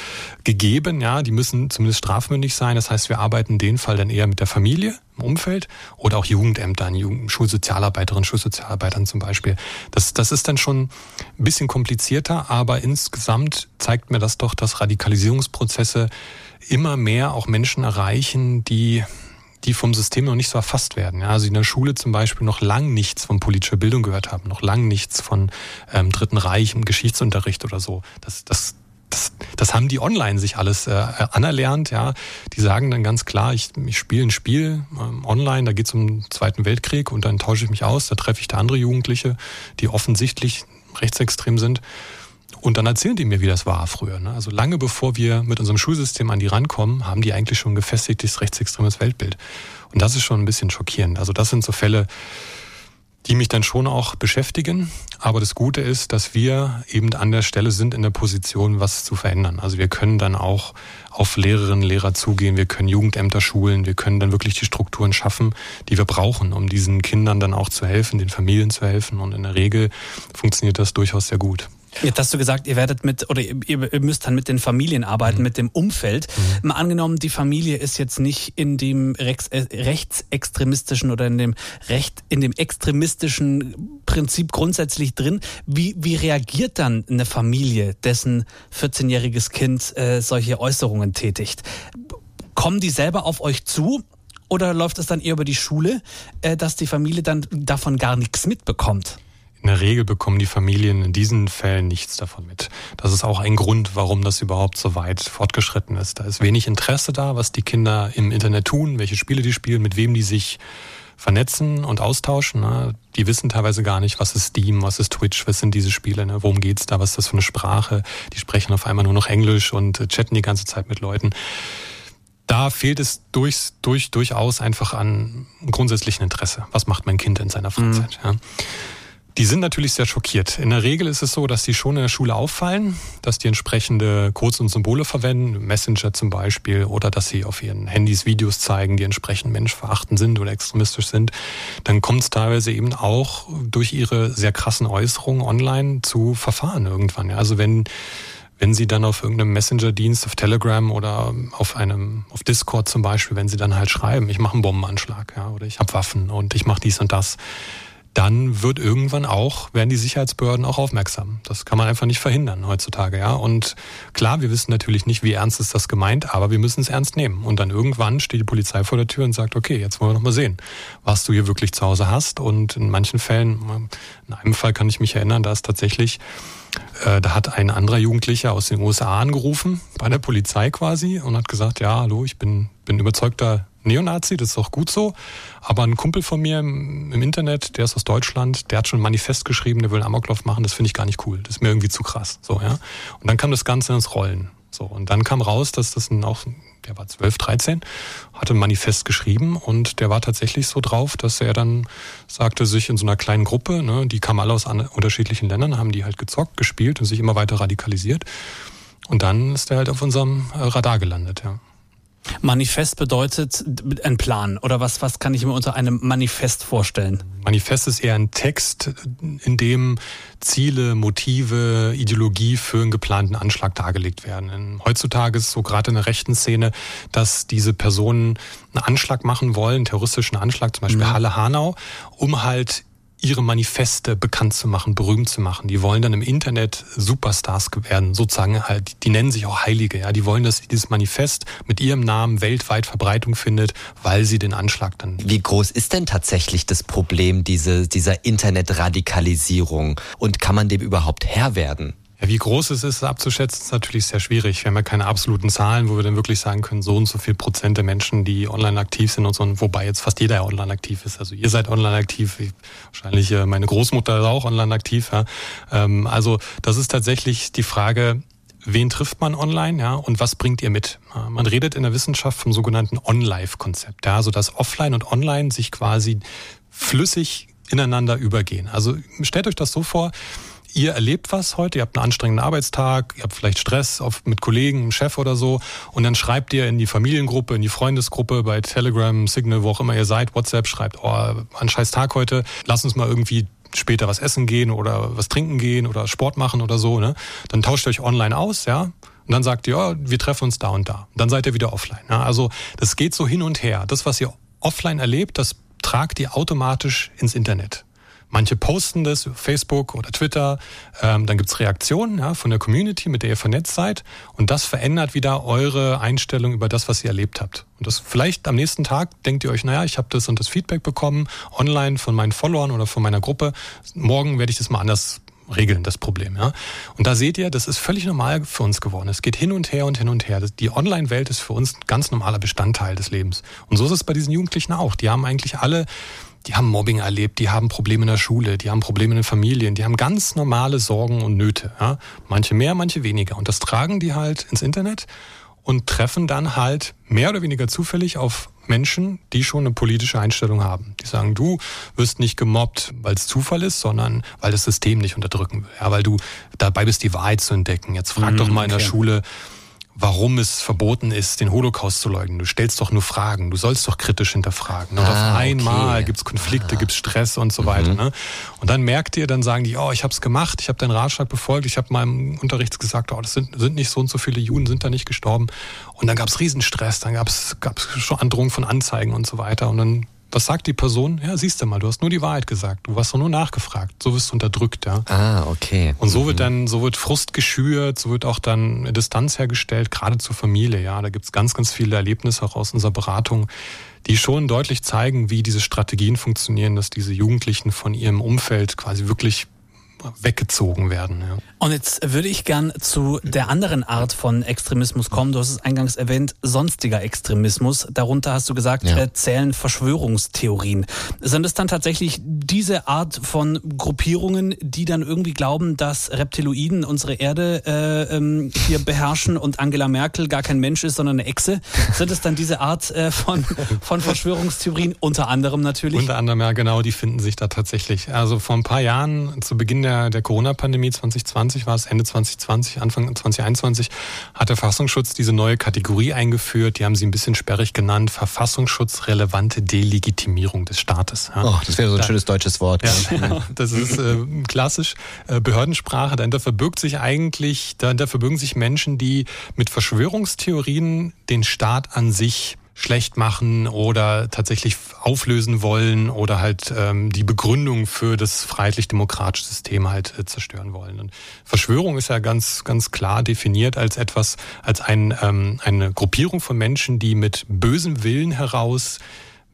gegeben, ja, die müssen zumindest strafmündig sein. Das heißt, wir arbeiten in dem Fall dann eher mit der Familie im Umfeld oder auch Jugendämtern, Jugend Schulsozialarbeiterinnen, Schulsozialarbeitern zum Beispiel. Das, das ist dann schon ein bisschen komplizierter, aber insgesamt zeigt mir das doch, dass Radikalisierungsprozesse immer mehr auch Menschen erreichen, die die vom System noch nicht so erfasst werden. Ja, also in der Schule zum Beispiel noch lang nichts von politischer Bildung gehört haben, noch lang nichts von ähm, Dritten Reich im Geschichtsunterricht oder so. Das, das, das, das haben die online sich alles äh, anerlernt. Ja, die sagen dann ganz klar, ich, ich spiele ein Spiel ähm, online, da geht es um den Zweiten Weltkrieg und dann tausche ich mich aus, da treffe ich da andere Jugendliche, die offensichtlich rechtsextrem sind. Und dann erzählen die mir, wie das war früher. Ne? Also lange bevor wir mit unserem Schulsystem an die rankommen, haben die eigentlich schon gefestigtes rechtsextremes Weltbild. Und das ist schon ein bisschen schockierend. Also das sind so Fälle, die mich dann schon auch beschäftigen. Aber das Gute ist, dass wir eben an der Stelle sind in der Position, was zu verändern. Also wir können dann auch auf Lehrerinnen, Lehrer zugehen, wir können Jugendämter schulen, wir können dann wirklich die Strukturen schaffen, die wir brauchen, um diesen Kindern dann auch zu helfen, den Familien zu helfen. Und in der Regel funktioniert das durchaus sehr gut. Jetzt hast du gesagt, ihr werdet mit oder ihr, müsst dann mit den Familien arbeiten, mhm. mit dem Umfeld. Mhm. Mal angenommen, die Familie ist jetzt nicht in dem rechts, äh, rechtsextremistischen oder in dem recht in dem extremistischen Prinzip grundsätzlich drin. Wie, wie reagiert dann eine Familie, dessen 14-jähriges Kind äh, solche Äußerungen tätigt? Kommen die selber auf euch zu oder läuft es dann eher über die Schule, äh, dass die Familie dann davon gar nichts mitbekommt? In der Regel bekommen die Familien in diesen Fällen nichts davon mit. Das ist auch ein Grund, warum das überhaupt so weit fortgeschritten ist. Da ist wenig Interesse da, was die Kinder im Internet tun, welche Spiele die spielen, mit wem die sich vernetzen und austauschen. Ne? Die wissen teilweise gar nicht, was ist Steam, was ist Twitch, was sind diese Spiele, ne? worum geht's da, was ist das für eine Sprache. Die sprechen auf einmal nur noch Englisch und chatten die ganze Zeit mit Leuten. Da fehlt es durch, durch, durchaus einfach an grundsätzlichen Interesse. Was macht mein Kind in seiner Freizeit? Mhm. Ja? Die sind natürlich sehr schockiert. In der Regel ist es so, dass sie schon in der Schule auffallen, dass die entsprechende Codes und Symbole verwenden, Messenger zum Beispiel, oder dass sie auf ihren Handys Videos zeigen, die entsprechend menschverachtend sind oder extremistisch sind. Dann kommt es teilweise eben auch durch ihre sehr krassen Äußerungen online zu Verfahren irgendwann. Also wenn wenn Sie dann auf irgendeinem Messenger-Dienst, auf Telegram oder auf einem, auf Discord zum Beispiel, wenn Sie dann halt schreiben, ich mache einen Bombenanschlag, ja, oder ich habe Waffen und ich mache dies und das, dann wird irgendwann auch, werden die Sicherheitsbehörden auch aufmerksam. Das kann man einfach nicht verhindern heutzutage, ja. Und klar, wir wissen natürlich nicht, wie ernst ist das gemeint, aber wir müssen es ernst nehmen. Und dann irgendwann steht die Polizei vor der Tür und sagt, okay, jetzt wollen wir noch mal sehen, was du hier wirklich zu Hause hast. Und in manchen Fällen, in einem Fall kann ich mich erinnern, da ist tatsächlich äh, da hat ein anderer Jugendlicher aus den USA angerufen, bei der Polizei quasi, und hat gesagt, ja, hallo, ich bin, bin überzeugter Neonazi, das ist auch gut so. Aber ein Kumpel von mir im, im, Internet, der ist aus Deutschland, der hat schon ein Manifest geschrieben, der will einen Amoklauf machen, das finde ich gar nicht cool. Das ist mir irgendwie zu krass. So, ja. Und dann kam das Ganze ins Rollen. So, und dann kam raus, dass das ein, auch, der war 12, 13, hatte ein Manifest geschrieben und der war tatsächlich so drauf, dass er dann sagte, sich in so einer kleinen Gruppe, ne, die kamen alle aus unterschiedlichen Ländern, haben die halt gezockt, gespielt und sich immer weiter radikalisiert. Und dann ist er halt auf unserem äh, Radar gelandet, ja. Manifest bedeutet ein Plan oder was, was kann ich mir unter einem Manifest vorstellen? Manifest ist eher ein Text, in dem Ziele, Motive, Ideologie für einen geplanten Anschlag dargelegt werden. Heutzutage ist es so gerade in der rechten Szene, dass diese Personen einen Anschlag machen wollen, einen terroristischen Anschlag, zum Beispiel mhm. Halle Hanau, um halt ihre Manifeste bekannt zu machen, berühmt zu machen. Die wollen dann im Internet Superstars werden, sozusagen halt, die nennen sich auch Heilige, ja. Die wollen, dass dieses Manifest mit ihrem Namen weltweit Verbreitung findet, weil sie den Anschlag dann. Wie groß ist denn tatsächlich das Problem diese, dieser Internetradikalisierung und kann man dem überhaupt Herr werden? Ja, wie groß es ist, abzuschätzen, ist natürlich sehr schwierig. Wir haben ja keine absoluten Zahlen, wo wir dann wirklich sagen können, so und so viel Prozent der Menschen, die online aktiv sind und so, wobei jetzt fast jeder online aktiv ist. Also ihr seid online aktiv, wahrscheinlich äh, meine Großmutter ist auch online aktiv. Ja. Ähm, also das ist tatsächlich die Frage, wen trifft man online, ja, und was bringt ihr mit? Man redet in der Wissenschaft vom sogenannten On-Life-Konzept, ja, also dass Offline und Online sich quasi flüssig ineinander übergehen. Also stellt euch das so vor, ihr erlebt was heute, ihr habt einen anstrengenden Arbeitstag, ihr habt vielleicht Stress auf, mit Kollegen, einem Chef oder so und dann schreibt ihr in die Familiengruppe, in die Freundesgruppe, bei Telegram, Signal, wo auch immer ihr seid, WhatsApp, schreibt, oh, ein scheiß Tag heute, lass uns mal irgendwie später was essen gehen oder was trinken gehen oder Sport machen oder so, ne? Dann tauscht ihr euch online aus, ja? Und dann sagt ihr, ja, wir treffen uns da und da. Dann seid ihr wieder offline. Ja? Also das geht so hin und her. Das, was ihr offline erlebt, das tragt ihr automatisch ins Internet. Manche posten das, Facebook oder Twitter. Ähm, dann gibt's Reaktionen ja, von der Community, mit der ihr vernetzt seid. Und das verändert wieder eure Einstellung über das, was ihr erlebt habt. Und das vielleicht am nächsten Tag denkt ihr euch, naja, ich habe das und das Feedback bekommen, online von meinen Followern oder von meiner Gruppe. Morgen werde ich das mal anders regeln, das Problem. Ja? Und da seht ihr, das ist völlig normal für uns geworden. Es geht hin und her und hin und her. Die Online-Welt ist für uns ein ganz normaler Bestandteil des Lebens. Und so ist es bei diesen Jugendlichen auch. Die haben eigentlich alle die haben Mobbing erlebt, die haben Probleme in der Schule, die haben Probleme in den Familien, die haben ganz normale Sorgen und Nöte. Ja? Manche mehr, manche weniger. Und das tragen die halt ins Internet und treffen dann halt mehr oder weniger zufällig auf Menschen, die schon eine politische Einstellung haben. Die sagen, du wirst nicht gemobbt, weil es Zufall ist, sondern weil das System nicht unterdrücken will. Ja, weil du dabei bist, die Wahrheit zu entdecken. Jetzt frag mhm, doch mal in der Schule, warum es verboten ist, den Holocaust zu leugnen. Du stellst doch nur Fragen, du sollst doch kritisch hinterfragen. Und ah, auf einmal okay. gibt's Konflikte, ah. gibt's Stress und so weiter. Mhm. Ne? Und dann merkt ihr, dann sagen die, oh, ich habe es gemacht, ich habe deinen Ratschlag befolgt, ich habe meinem Unterricht gesagt, oh, das sind, sind nicht so und so viele Juden, sind da nicht gestorben. Und dann gab's Riesenstress, dann gab's gab's schon Androhung von Anzeigen und so weiter. Und dann was sagt die Person? Ja, siehst du mal, du hast nur die Wahrheit gesagt. Du hast doch nur nachgefragt. So wirst du unterdrückt, ja. Ah, okay. Und so mhm. wird dann, so wird Frust geschürt, so wird auch dann Distanz hergestellt, gerade zur Familie, ja. Da gibt's ganz, ganz viele Erlebnisse auch aus unserer Beratung, die schon deutlich zeigen, wie diese Strategien funktionieren, dass diese Jugendlichen von ihrem Umfeld quasi wirklich weggezogen werden. Ja. Und jetzt würde ich gern zu der anderen Art von Extremismus kommen. Du hast es eingangs erwähnt, sonstiger Extremismus. Darunter hast du gesagt, ja. Äh, zählen Verschwörungstheorien. Sind es dann tatsächlich diese Art von Gruppierungen, die dann irgendwie glauben, dass Reptiloiden unsere Erde äh, ähm, hier beherrschen und Angela Merkel gar kein Mensch ist, sondern eine Echse? Sind es dann diese Art äh, von, von Verschwörungstheorien? Unter anderem natürlich. Unter anderem, ja, genau, die finden sich da tatsächlich. Also vor ein paar Jahren, zu Beginn der, der Corona-Pandemie 2020 war es, Ende 2020, Anfang 2021, hat der Verfassungsschutz diese neue Kategorie eingeführt. Die haben sie ein bisschen sperrig genannt. Verfassungsschutzrelevante Delegitimierung des Staates. Ja. Oh, das wäre so ein da, schönes deutsches Wort. Ja. Das ist äh, klassisch äh, Behördensprache. Dahinter verbirgt sich eigentlich, dahinter verbirgen sich Menschen, die mit Verschwörungstheorien den Staat an sich schlecht machen oder tatsächlich auflösen wollen oder halt ähm, die Begründung für das freiheitlich-demokratische System halt äh, zerstören wollen. Und Verschwörung ist ja ganz, ganz klar definiert als etwas, als ein, ähm, eine Gruppierung von Menschen, die mit bösem Willen heraus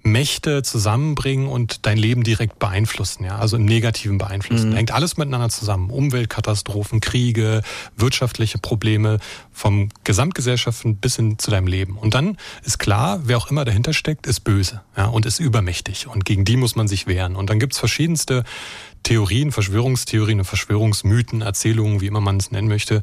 Mächte zusammenbringen und dein Leben direkt beeinflussen, ja, also im Negativen beeinflussen. Mhm. Hängt alles miteinander zusammen. Umweltkatastrophen, Kriege, wirtschaftliche Probleme, vom Gesamtgesellschaften bis hin zu deinem Leben. Und dann ist klar, wer auch immer dahinter steckt, ist böse, ja, und ist übermächtig. Und gegen die muss man sich wehren. Und dann gibt's verschiedenste Theorien, Verschwörungstheorien und Verschwörungsmythen, Erzählungen, wie immer man es nennen möchte,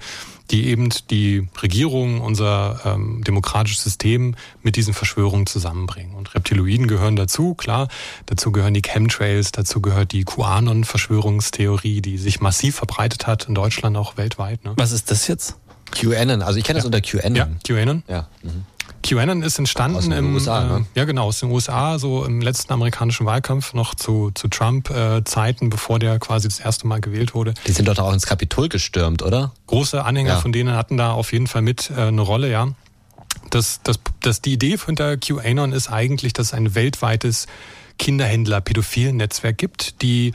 die eben die Regierung, unser ähm, demokratisches System mit diesen Verschwörungen zusammenbringen. Und Reptiloiden gehören dazu, klar. Dazu gehören die Chemtrails, dazu gehört die QAnon-Verschwörungstheorie, die sich massiv verbreitet hat, in Deutschland auch weltweit. Ne? Was ist das jetzt? QAnon, also ich kenne ja. das unter QAnon. Ja, QAnon. Ja. Mhm. QAnon ist entstanden aus den im USA, ne? äh, ja genau aus den USA, so im letzten amerikanischen Wahlkampf noch zu, zu Trump-Zeiten, äh, bevor der quasi das erste Mal gewählt wurde. Die sind doch auch ins Kapitol gestürmt, oder? Große Anhänger ja. von denen hatten da auf jeden Fall mit äh, eine Rolle, ja. Das, das, das, die Idee hinter QAnon ist eigentlich, dass es ein weltweites Kinderhändler-Pädophilen-Netzwerk gibt, die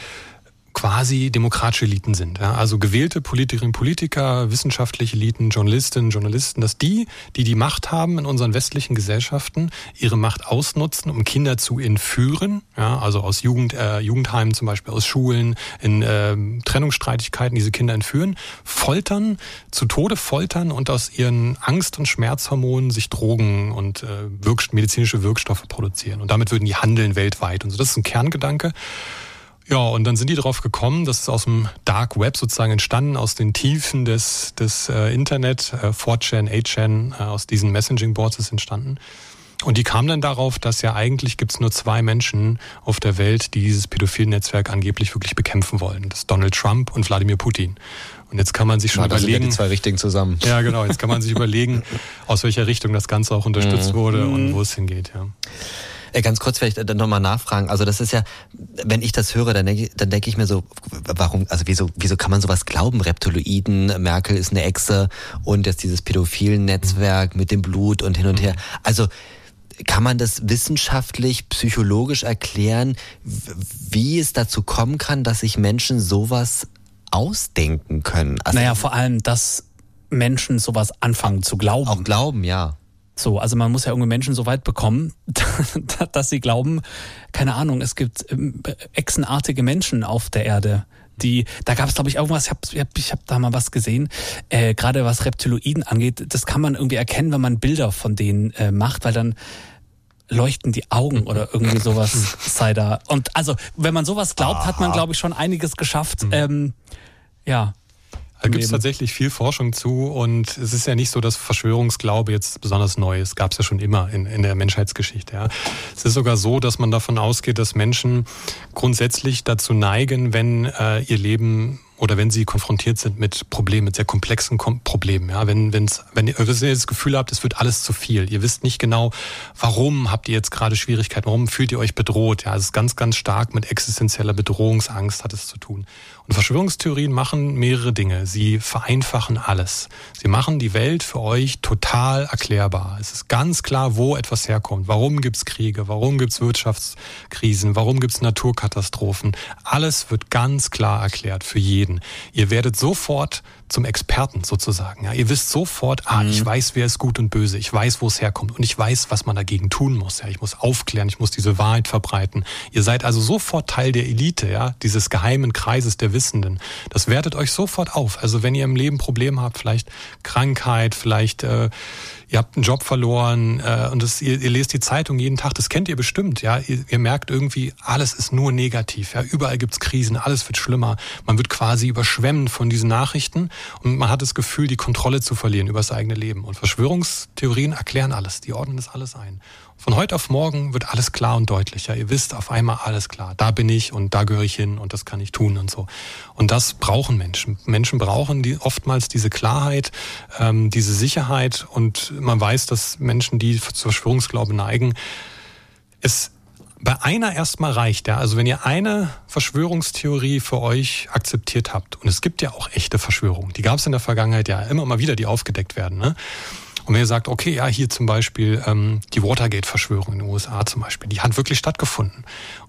quasi demokratische Eliten sind. Ja? Also gewählte Politikerinnen, Politiker, wissenschaftliche Eliten, Journalistinnen, Journalisten, dass die, die die Macht haben in unseren westlichen Gesellschaften, ihre Macht ausnutzen, um Kinder zu entführen, ja? also aus Jugend, äh, Jugendheimen zum Beispiel, aus Schulen, in äh, Trennungsstreitigkeiten diese Kinder entführen, foltern, zu Tode foltern und aus ihren Angst- und Schmerzhormonen sich Drogen und äh, Wirk medizinische Wirkstoffe produzieren. Und damit würden die handeln weltweit. Und so, das ist ein Kerngedanke. Ja, und dann sind die darauf gekommen, das ist aus dem Dark Web sozusagen entstanden, aus den Tiefen des, des äh, Internet, äh, 4chan, 8chan, äh, aus diesen Messaging-Boards ist entstanden. Und die kamen dann darauf, dass ja eigentlich gibt's nur zwei Menschen auf der Welt, die dieses Pädophil-Netzwerk angeblich wirklich bekämpfen wollen. Das ist Donald Trump und Wladimir Putin. Und jetzt kann man sich schon Na, überlegen. Sind ja die zwei Richtigen zusammen. Ja, genau. Jetzt kann man sich überlegen, aus welcher Richtung das Ganze auch unterstützt mhm. wurde und wo es hingeht, ja. Äh, ganz kurz vielleicht dann nochmal nachfragen. Also das ist ja, wenn ich das höre, dann denke dann denk ich mir so, warum, also wieso, wieso kann man sowas glauben? Reptiloiden, Merkel ist eine Echse und jetzt dieses pädophilen Netzwerk mit dem Blut und hin und her. Also kann man das wissenschaftlich, psychologisch erklären, wie es dazu kommen kann, dass sich Menschen sowas ausdenken können? Also naja, vor allem, dass Menschen sowas anfangen zu glauben. Auch glauben, ja. So, also man muss ja irgendwie Menschen so weit bekommen, dass sie glauben, keine Ahnung, es gibt ähm, echsenartige Menschen auf der Erde. Die, da gab es, glaube ich, irgendwas, ich habe ich hab da mal was gesehen, äh, gerade was Reptiloiden angeht, das kann man irgendwie erkennen, wenn man Bilder von denen äh, macht, weil dann leuchten die Augen oder irgendwie sowas sei da. Und also, wenn man sowas glaubt, Aha. hat man, glaube ich, schon einiges geschafft. Mhm. Ähm, ja. Da gibt es tatsächlich viel Forschung zu und es ist ja nicht so, dass Verschwörungsglaube jetzt besonders neu ist. Gab es ja schon immer in, in der Menschheitsgeschichte. Ja. Es ist sogar so, dass man davon ausgeht, dass Menschen grundsätzlich dazu neigen, wenn äh, ihr Leben oder wenn sie konfrontiert sind mit Problemen, mit sehr komplexen Problemen, ja, wenn, wenn's, wenn ihr das Gefühl habt, es wird alles zu viel, ihr wisst nicht genau, warum habt ihr jetzt gerade Schwierigkeiten, warum fühlt ihr euch bedroht, ja, es ist ganz, ganz stark mit existenzieller Bedrohungsangst hat es zu tun. Und Verschwörungstheorien machen mehrere Dinge. Sie vereinfachen alles. Sie machen die Welt für euch total erklärbar. Es ist ganz klar, wo etwas herkommt. Warum gibt's Kriege? Warum gibt's Wirtschaftskrisen? Warum gibt's Naturkatastrophen? Alles wird ganz klar erklärt für jeden. Ihr werdet sofort zum Experten sozusagen. Ja, ihr wisst sofort, ah, mhm. ich weiß, wer ist gut und böse, ich weiß, wo es herkommt und ich weiß, was man dagegen tun muss. Ja, ich muss aufklären, ich muss diese Wahrheit verbreiten. Ihr seid also sofort Teil der Elite, ja, dieses geheimen Kreises der Wissenden. Das wertet euch sofort auf. Also wenn ihr im Leben Probleme habt, vielleicht Krankheit, vielleicht äh, ihr habt einen Job verloren äh, und das, ihr, ihr lest die Zeitung jeden Tag, das kennt ihr bestimmt, ja. Ihr, ihr merkt irgendwie, alles ist nur negativ, ja. Überall gibt's Krisen, alles wird schlimmer. Man wird quasi überschwemmt von diesen Nachrichten und man hat das Gefühl, die Kontrolle zu verlieren über das eigene Leben. Und Verschwörungstheorien erklären alles, die ordnen das alles ein. Von heute auf morgen wird alles klar und deutlich. Ja, ihr wisst auf einmal alles klar. Da bin ich und da gehöre ich hin und das kann ich tun und so. Und das brauchen Menschen. Menschen brauchen die oftmals diese Klarheit, ähm, diese Sicherheit und man weiß, dass Menschen, die zur Verschwörungsglaube neigen, es bei einer erstmal reicht, ja. Also wenn ihr eine Verschwörungstheorie für euch akzeptiert habt, und es gibt ja auch echte Verschwörungen, die gab es in der Vergangenheit ja immer mal wieder, die aufgedeckt werden, ne? Und wenn ihr sagt, okay, ja, hier zum Beispiel ähm, die Watergate-Verschwörung in den USA zum Beispiel, die hat wirklich stattgefunden.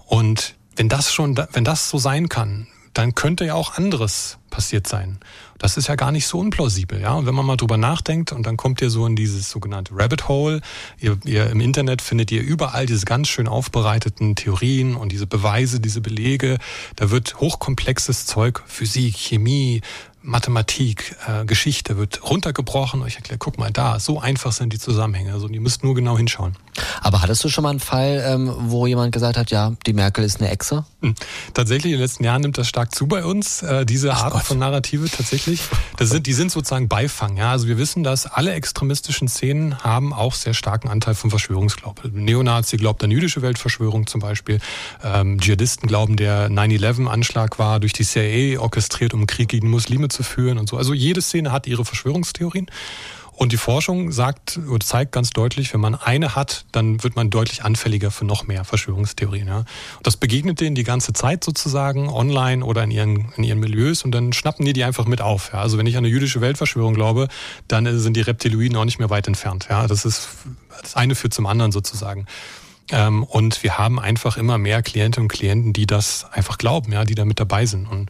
Und wenn das schon, wenn das so sein kann, dann könnte ja auch anderes passiert sein. Das ist ja gar nicht so unplausibel, ja. Und wenn man mal drüber nachdenkt und dann kommt ihr so in dieses sogenannte Rabbit Hole, ihr, ihr im Internet findet ihr überall diese ganz schön aufbereiteten Theorien und diese Beweise, diese Belege. Da wird hochkomplexes Zeug, Physik, Chemie, Mathematik, äh, Geschichte wird runtergebrochen. Ich erkläre, guck mal da, so einfach sind die Zusammenhänge. Also ihr müsst nur genau hinschauen. Aber hattest du schon mal einen Fall, ähm, wo jemand gesagt hat, ja, die Merkel ist eine Echse? Hm. Tatsächlich, in den letzten Jahren nimmt das stark zu bei uns, äh, diese Ach Art Gott. von Narrative tatsächlich. Das sind, die sind sozusagen Beifang. Ja? Also wir wissen, dass alle extremistischen Szenen haben auch sehr starken Anteil von Verschwörungsglauben. Neonazi glaubt an jüdische Weltverschwörung zum Beispiel. Ähm, Dschihadisten glauben, der 9-11-Anschlag war durch die CIA orchestriert, um Krieg gegen Muslime zu führen und so. Also jede Szene hat ihre Verschwörungstheorien. Und die Forschung sagt oder zeigt ganz deutlich, wenn man eine hat, dann wird man deutlich anfälliger für noch mehr Verschwörungstheorien. Ja. Das begegnet denen die ganze Zeit sozusagen online oder in ihren, in ihren Milieus und dann schnappen die die einfach mit auf. Ja. Also wenn ich an eine jüdische Weltverschwörung glaube, dann sind die Reptiloiden auch nicht mehr weit entfernt. Ja. Das ist das eine führt zum anderen sozusagen. Ähm, und wir haben einfach immer mehr Klientinnen und Klienten, die das einfach glauben, ja, die da mit dabei sind. Und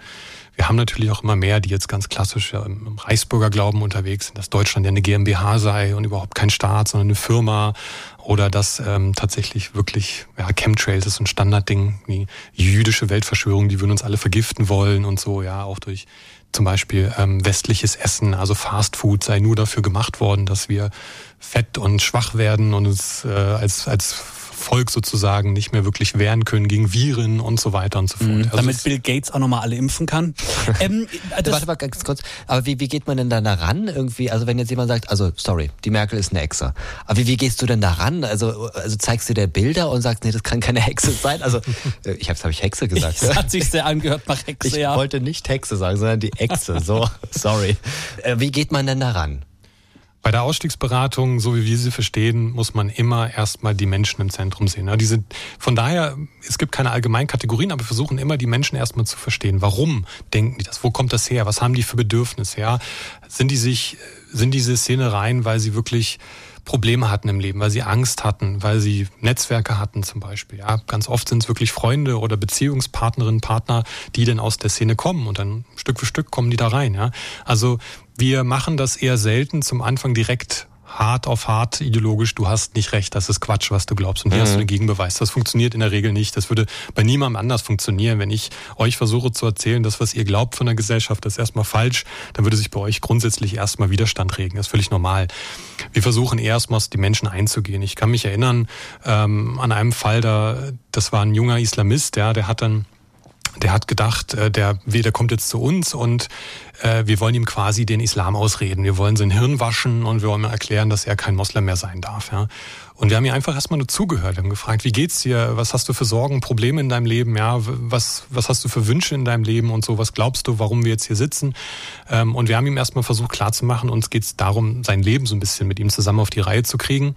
wir haben natürlich auch immer mehr, die jetzt ganz klassisch im Reichsbürger Glauben unterwegs sind, dass Deutschland ja eine GmbH sei und überhaupt kein Staat, sondern eine Firma oder dass ähm, tatsächlich wirklich ja, Chemtrails ist ein Standardding, die jüdische Weltverschwörung, die würden uns alle vergiften wollen und so, ja, auch durch zum Beispiel ähm, westliches Essen, also Fast Food sei nur dafür gemacht worden, dass wir fett und schwach werden und uns äh, als, als Volk sozusagen nicht mehr wirklich wehren können gegen Viren und so weiter und so fort. Mhm, also damit Bill Gates auch nochmal alle impfen kann. ähm, Warte mal ganz kurz, aber wie, wie geht man denn da ran irgendwie? Also wenn jetzt jemand sagt, also sorry, die Merkel ist eine Hexe. Aber wie, wie gehst du denn da ran? Also, also zeigst du dir Bilder und sagst, nee, das kann keine Hexe sein? Also äh, ich habe hab ich Hexe gesagt. Das hat sich sehr angehört nach Hexe, ich ja. Ich wollte nicht Hexe sagen, sondern die Echse. So, sorry. Äh, wie geht man denn da ran? Bei der Ausstiegsberatung, so wie wir sie verstehen, muss man immer erstmal die Menschen im Zentrum sehen. Die sind, von daher, es gibt keine allgemeinen Kategorien, aber wir versuchen immer die Menschen erstmal zu verstehen. Warum denken die das? Wo kommt das her? Was haben die für Bedürfnisse? Ja? Sind die sich, sind diese Szenereien, weil sie wirklich Probleme hatten im Leben, weil sie Angst hatten, weil sie Netzwerke hatten zum Beispiel. Ja, ganz oft sind es wirklich Freunde oder Beziehungspartnerinnen, Partner, die dann aus der Szene kommen und dann Stück für Stück kommen die da rein. Ja, also wir machen das eher selten zum Anfang direkt hart auf hart ideologisch, du hast nicht recht, das ist Quatsch, was du glaubst. Und hier mhm. hast du mhm. den Gegenbeweis. Das funktioniert in der Regel nicht. Das würde bei niemandem anders funktionieren. Wenn ich euch versuche zu erzählen, das, was ihr glaubt von der Gesellschaft, ist erstmal falsch, dann würde sich bei euch grundsätzlich erstmal Widerstand regen. Das ist völlig normal. Wir versuchen erstmal die Menschen einzugehen. Ich kann mich erinnern ähm, an einem Fall, da, das war ein junger Islamist, ja, der hat dann der hat gedacht, äh, der, der kommt jetzt zu uns und äh, wir wollen ihm quasi den Islam ausreden. Wir wollen sein Hirn waschen und wir wollen ihm erklären, dass er kein Moslem mehr sein darf. Ja. Und wir haben ihm einfach erstmal nur zugehört. Wir haben gefragt, wie geht's dir? Was hast du für Sorgen, Probleme in deinem Leben? Ja, was, was hast du für Wünsche in deinem Leben und so? Was glaubst du, warum wir jetzt hier sitzen? Ähm, und wir haben ihm erstmal versucht klarzumachen, uns geht's darum, sein Leben so ein bisschen mit ihm zusammen auf die Reihe zu kriegen.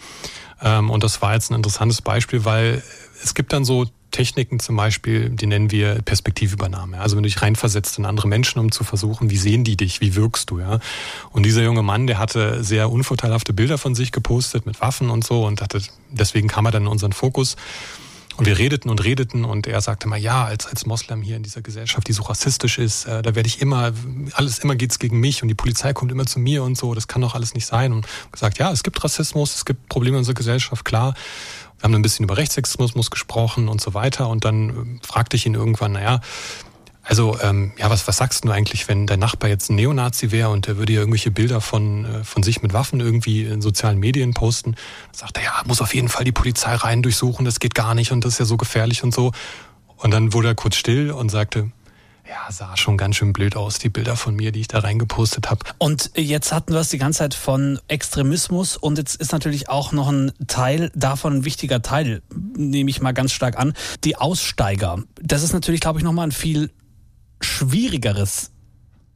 Ähm, und das war jetzt ein interessantes Beispiel, weil es gibt dann so Techniken zum Beispiel, die nennen wir Perspektivübernahme. Also wenn du dich reinversetzt in andere Menschen, um zu versuchen, wie sehen die dich, wie wirkst du, ja. Und dieser junge Mann, der hatte sehr unvorteilhafte Bilder von sich gepostet mit Waffen und so und hatte, deswegen kam er dann in unseren Fokus. Und wir redeten und redeten und er sagte mal, ja, als, als Moslem hier in dieser Gesellschaft, die so rassistisch ist, äh, da werde ich immer, alles immer geht's gegen mich und die Polizei kommt immer zu mir und so, das kann doch alles nicht sein. Und gesagt, ja, es gibt Rassismus, es gibt Probleme in unserer Gesellschaft, klar. Wir haben ein bisschen über Rechtsextremismus gesprochen und so weiter. Und dann äh, fragte ich ihn irgendwann, naja, also ähm, ja, was, was sagst du eigentlich, wenn der Nachbar jetzt ein Neonazi wäre und der würde ja irgendwelche Bilder von, äh, von sich mit Waffen irgendwie in sozialen Medien posten? Dann sagt er, ja, muss auf jeden Fall die Polizei rein durchsuchen, das geht gar nicht und das ist ja so gefährlich und so. Und dann wurde er kurz still und sagte, ja, sah schon ganz schön blöd aus, die Bilder von mir, die ich da reingepostet habe. Und jetzt hatten wir es die ganze Zeit von Extremismus und jetzt ist natürlich auch noch ein Teil davon, ein wichtiger Teil, nehme ich mal ganz stark an, die Aussteiger. Das ist natürlich, glaube ich, nochmal ein viel schwierigeres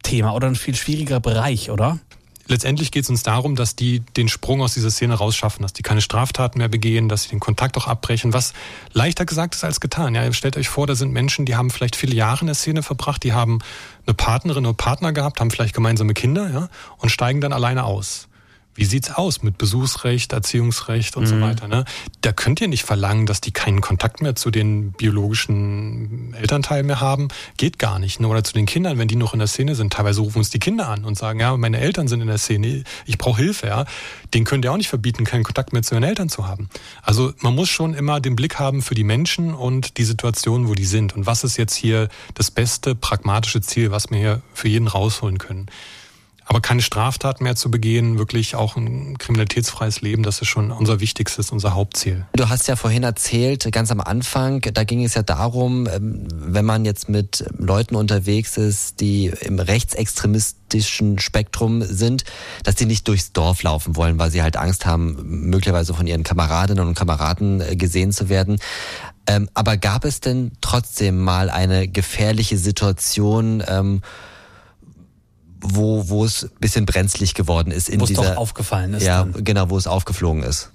Thema oder ein viel schwierigerer Bereich, oder? Letztendlich geht es uns darum, dass die den Sprung aus dieser Szene rausschaffen, dass die keine Straftaten mehr begehen, dass sie den Kontakt auch abbrechen, was leichter gesagt ist als getan. Ja, stellt euch vor, da sind Menschen, die haben vielleicht viele Jahre in der Szene verbracht, die haben eine Partnerin oder Partner gehabt, haben vielleicht gemeinsame Kinder, ja, und steigen dann alleine aus. Wie sieht's aus mit Besuchsrecht, Erziehungsrecht und mhm. so weiter? Ne? Da könnt ihr nicht verlangen, dass die keinen Kontakt mehr zu den biologischen Elternteilen mehr haben. Geht gar nicht. Ne? Oder zu den Kindern, wenn die noch in der Szene sind. Teilweise rufen uns die Kinder an und sagen, ja, meine Eltern sind in der Szene, ich brauche Hilfe. Ja, den könnt ihr auch nicht verbieten, keinen Kontakt mehr zu ihren Eltern zu haben. Also man muss schon immer den Blick haben für die Menschen und die Situation, wo die sind. Und was ist jetzt hier das beste pragmatische Ziel, was wir hier für jeden rausholen können? Aber keine Straftat mehr zu begehen, wirklich auch ein kriminalitätsfreies Leben, das ist schon unser wichtigstes, unser Hauptziel. Du hast ja vorhin erzählt, ganz am Anfang, da ging es ja darum, ähm, wenn man jetzt mit Leuten unterwegs ist, die im rechtsextremistischen Spektrum sind, dass die nicht durchs Dorf laufen wollen, weil sie halt Angst haben, möglicherweise von ihren Kameradinnen und Kameraden äh, gesehen zu werden. Ähm, aber gab es denn trotzdem mal eine gefährliche Situation, ähm, wo, wo es bisschen brenzlig geworden ist in wo dieser. Wo es doch aufgefallen ist. Ja, dann. genau, wo es aufgeflogen ist.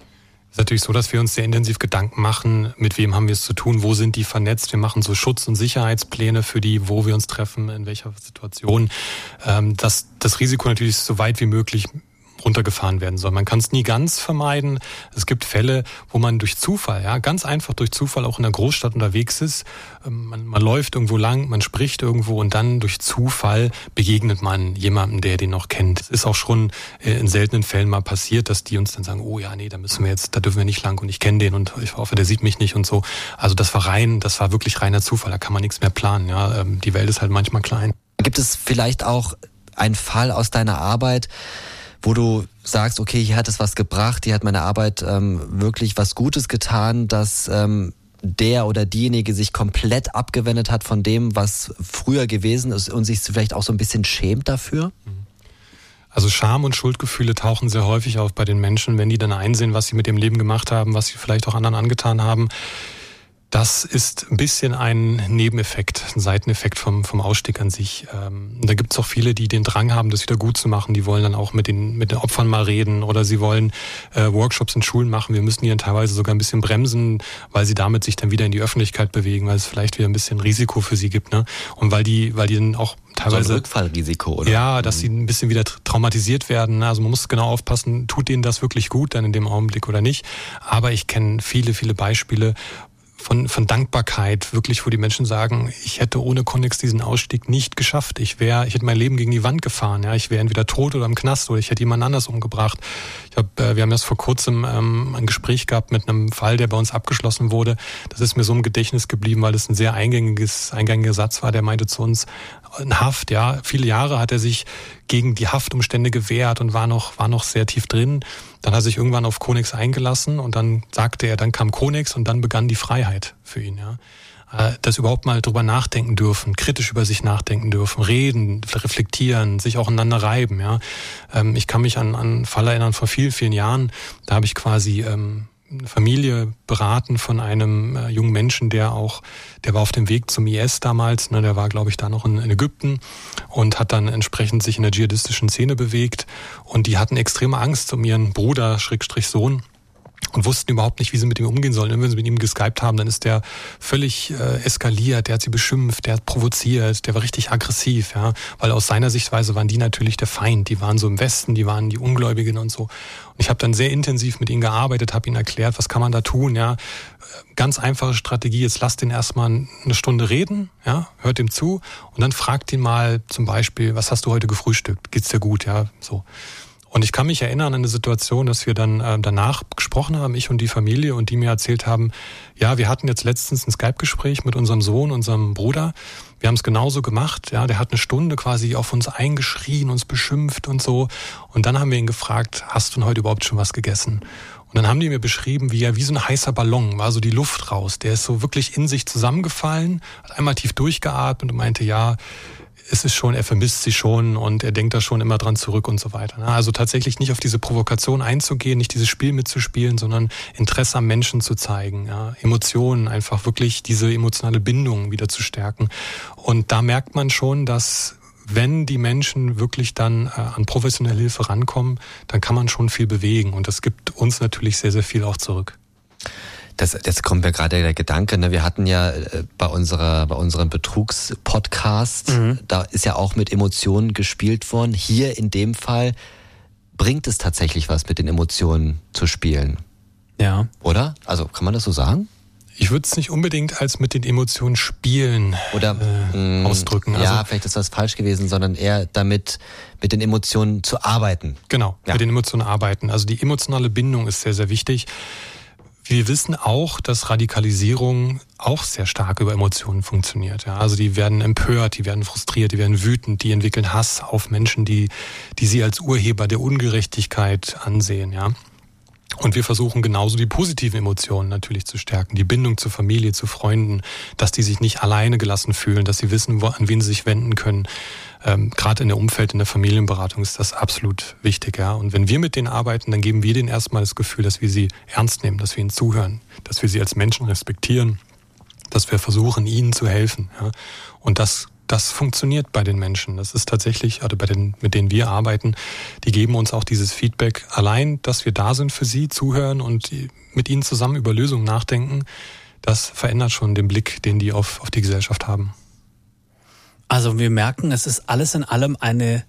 Es ist natürlich so, dass wir uns sehr intensiv Gedanken machen, mit wem haben wir es zu tun, wo sind die vernetzt. Wir machen so Schutz- und Sicherheitspläne für die, wo wir uns treffen, in welcher Situation. Ähm, dass das Risiko natürlich so weit wie möglich runtergefahren werden soll. Man kann es nie ganz vermeiden. Es gibt Fälle, wo man durch Zufall, ja, ganz einfach durch Zufall auch in der Großstadt unterwegs ist. Ähm, man, man läuft irgendwo lang, man spricht irgendwo und dann durch Zufall begegnet man jemandem, der den noch kennt. Es ist auch schon äh, in seltenen Fällen mal passiert, dass die uns dann sagen, oh ja, nee, da müssen wir jetzt, da dürfen wir nicht lang und ich kenne den und ich hoffe, der sieht mich nicht und so. Also das war rein, das war wirklich reiner Zufall. Da kann man nichts mehr planen. Ja, ähm, die Welt ist halt manchmal klein. Gibt es vielleicht auch einen Fall aus deiner Arbeit, wo du sagst, okay, hier hat es was gebracht, hier hat meine Arbeit ähm, wirklich was Gutes getan, dass ähm, der oder diejenige sich komplett abgewendet hat von dem, was früher gewesen ist und sich vielleicht auch so ein bisschen schämt dafür? Also Scham und Schuldgefühle tauchen sehr häufig auf bei den Menschen, wenn die dann einsehen, was sie mit dem Leben gemacht haben, was sie vielleicht auch anderen angetan haben. Das ist ein bisschen ein Nebeneffekt, ein Seiteneffekt vom, vom Ausstieg an sich. Ähm, da gibt es auch viele, die den Drang haben, das wieder gut zu machen. Die wollen dann auch mit den, mit den Opfern mal reden oder sie wollen äh, Workshops in Schulen machen. Wir müssen die dann teilweise sogar ein bisschen bremsen, weil sie damit sich dann wieder in die Öffentlichkeit bewegen, weil es vielleicht wieder ein bisschen Risiko für sie gibt. Ne? Und weil die, weil die dann auch teilweise. So ein Rückfallrisiko, oder? Ja, dass sie ein bisschen wieder traumatisiert werden. Also man muss genau aufpassen, tut denen das wirklich gut dann in dem Augenblick oder nicht. Aber ich kenne viele, viele Beispiele, von, von Dankbarkeit, wirklich, wo die Menschen sagen, ich hätte ohne Connex diesen Ausstieg nicht geschafft. Ich wäre, ich hätte mein Leben gegen die Wand gefahren. Ja, ich wäre entweder tot oder im Knast oder ich hätte jemand anders umgebracht. Ich hab, äh, wir haben erst vor kurzem ähm, ein Gespräch gehabt mit einem Fall, der bei uns abgeschlossen wurde. Das ist mir so im Gedächtnis geblieben, weil es ein sehr eingängiges, eingängiger Satz war. Der meinte zu uns, in Haft, ja, viele Jahre hat er sich gegen die Haftumstände gewehrt und war noch, war noch sehr tief drin. Dann hat er sich irgendwann auf Konex eingelassen und dann sagte er, dann kam Konex und dann begann die Freiheit für ihn, ja. Äh, das überhaupt mal drüber nachdenken dürfen, kritisch über sich nachdenken dürfen, reden, reflektieren, sich auch einander reiben, ja. Ähm, ich kann mich an, an einen Fall erinnern vor vielen, vielen Jahren, da habe ich quasi ähm, eine Familie beraten von einem äh, jungen Menschen, der auch, der war auf dem Weg zum IS damals, ne, der war, glaube ich, da noch in, in, Ägypten und hat dann entsprechend sich in der dschihadistischen Szene bewegt und die hatten extreme Angst um ihren Bruder, Schrägstrich Sohn. Und wussten überhaupt nicht, wie sie mit ihm umgehen sollen. Und wenn sie mit ihm geskypt haben, dann ist der völlig äh, eskaliert, der hat sie beschimpft, der hat provoziert, der war richtig aggressiv, ja, weil aus seiner Sichtweise waren die natürlich der Feind, die waren so im Westen, die waren die Ungläubigen und so. Und ich habe dann sehr intensiv mit ihnen gearbeitet, habe ihnen erklärt, was kann man da tun, ja. Ganz einfache Strategie, jetzt lasst ihn erstmal eine Stunde reden, ja, hört ihm zu und dann fragt ihn mal zum Beispiel, was hast du heute gefrühstückt? Geht's dir gut, ja, so. Und ich kann mich erinnern an eine Situation, dass wir dann äh, danach gesprochen haben, ich und die Familie, und die mir erzählt haben, ja, wir hatten jetzt letztens ein Skype-Gespräch mit unserem Sohn, unserem Bruder. Wir haben es genauso gemacht. Ja, der hat eine Stunde quasi auf uns eingeschrien, uns beschimpft und so. Und dann haben wir ihn gefragt, hast du denn heute überhaupt schon was gegessen? Und dann haben die mir beschrieben, wie er wie so ein heißer Ballon war so die Luft raus. Der ist so wirklich in sich zusammengefallen, hat einmal tief durchgeatmet und meinte, ja, es ist schon, er vermisst sie schon und er denkt da schon immer dran zurück und so weiter. Ne? Also tatsächlich nicht auf diese Provokation einzugehen, nicht dieses Spiel mitzuspielen, sondern Interesse am Menschen zu zeigen, ja? Emotionen, einfach wirklich diese emotionale Bindung wieder zu stärken. Und da merkt man schon, dass wenn die Menschen wirklich dann äh, an professionelle Hilfe rankommen, dann kann man schon viel bewegen und das gibt uns natürlich sehr, sehr viel auch zurück. Das, das kommt mir gerade der Gedanke. Ne? Wir hatten ja äh, bei unserer bei unserem Betrugspodcast, mhm. da ist ja auch mit Emotionen gespielt worden. Hier in dem Fall bringt es tatsächlich was, mit den Emotionen zu spielen. Ja. Oder? Also kann man das so sagen? Ich würde es nicht unbedingt als mit den Emotionen spielen oder äh, mm, ausdrücken. Also, ja, vielleicht ist das falsch gewesen, sondern eher damit mit den Emotionen zu arbeiten. Genau, ja. mit den Emotionen arbeiten. Also die emotionale Bindung ist sehr, sehr wichtig. Wir wissen auch, dass Radikalisierung auch sehr stark über Emotionen funktioniert. Ja. Also die werden empört, die werden frustriert, die werden wütend, die entwickeln Hass auf Menschen, die, die sie als Urheber der Ungerechtigkeit ansehen. Ja. Und wir versuchen genauso die positiven Emotionen natürlich zu stärken, die Bindung zur Familie, zu Freunden, dass die sich nicht alleine gelassen fühlen, dass sie wissen, wo, an wen sie sich wenden können ähm, gerade in der Umfeld, in der Familienberatung ist das absolut wichtig. Ja? Und wenn wir mit denen arbeiten, dann geben wir denen erstmal das Gefühl, dass wir sie ernst nehmen, dass wir ihnen zuhören, dass wir sie als Menschen respektieren, dass wir versuchen, ihnen zu helfen. Ja? Und das das funktioniert bei den Menschen. Das ist tatsächlich, also bei den, mit denen wir arbeiten, die geben uns auch dieses Feedback. Allein, dass wir da sind für sie, zuhören und mit ihnen zusammen über Lösungen nachdenken, das verändert schon den Blick, den die auf, auf die Gesellschaft haben. Also wir merken, es ist alles in allem eine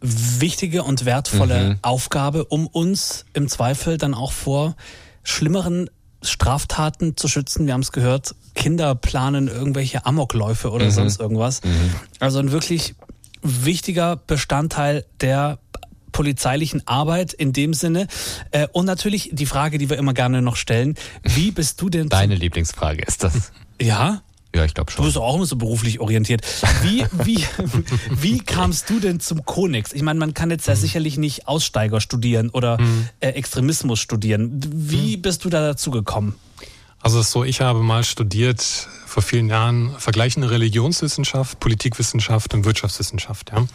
wichtige und wertvolle mhm. Aufgabe, um uns im Zweifel dann auch vor schlimmeren Straftaten zu schützen. Wir haben es gehört, Kinder planen irgendwelche Amokläufe oder mhm. sonst irgendwas. Mhm. Also ein wirklich wichtiger Bestandteil der polizeilichen Arbeit in dem Sinne. Äh, und natürlich die Frage, die wir immer gerne noch stellen, wie bist du denn... Deine Lieblingsfrage ist das. Ja? Ja, ich glaube schon. Du bist auch immer so beruflich orientiert. Wie, wie, wie kamst du denn zum Konex? Ich meine, man kann jetzt ja mhm. sicherlich nicht Aussteiger studieren oder mhm. äh, Extremismus studieren. Wie mhm. bist du da dazu gekommen? Also es ist so, ich habe mal studiert vor vielen Jahren vergleichende Religionswissenschaft, Politikwissenschaft und Wirtschaftswissenschaft. Ja?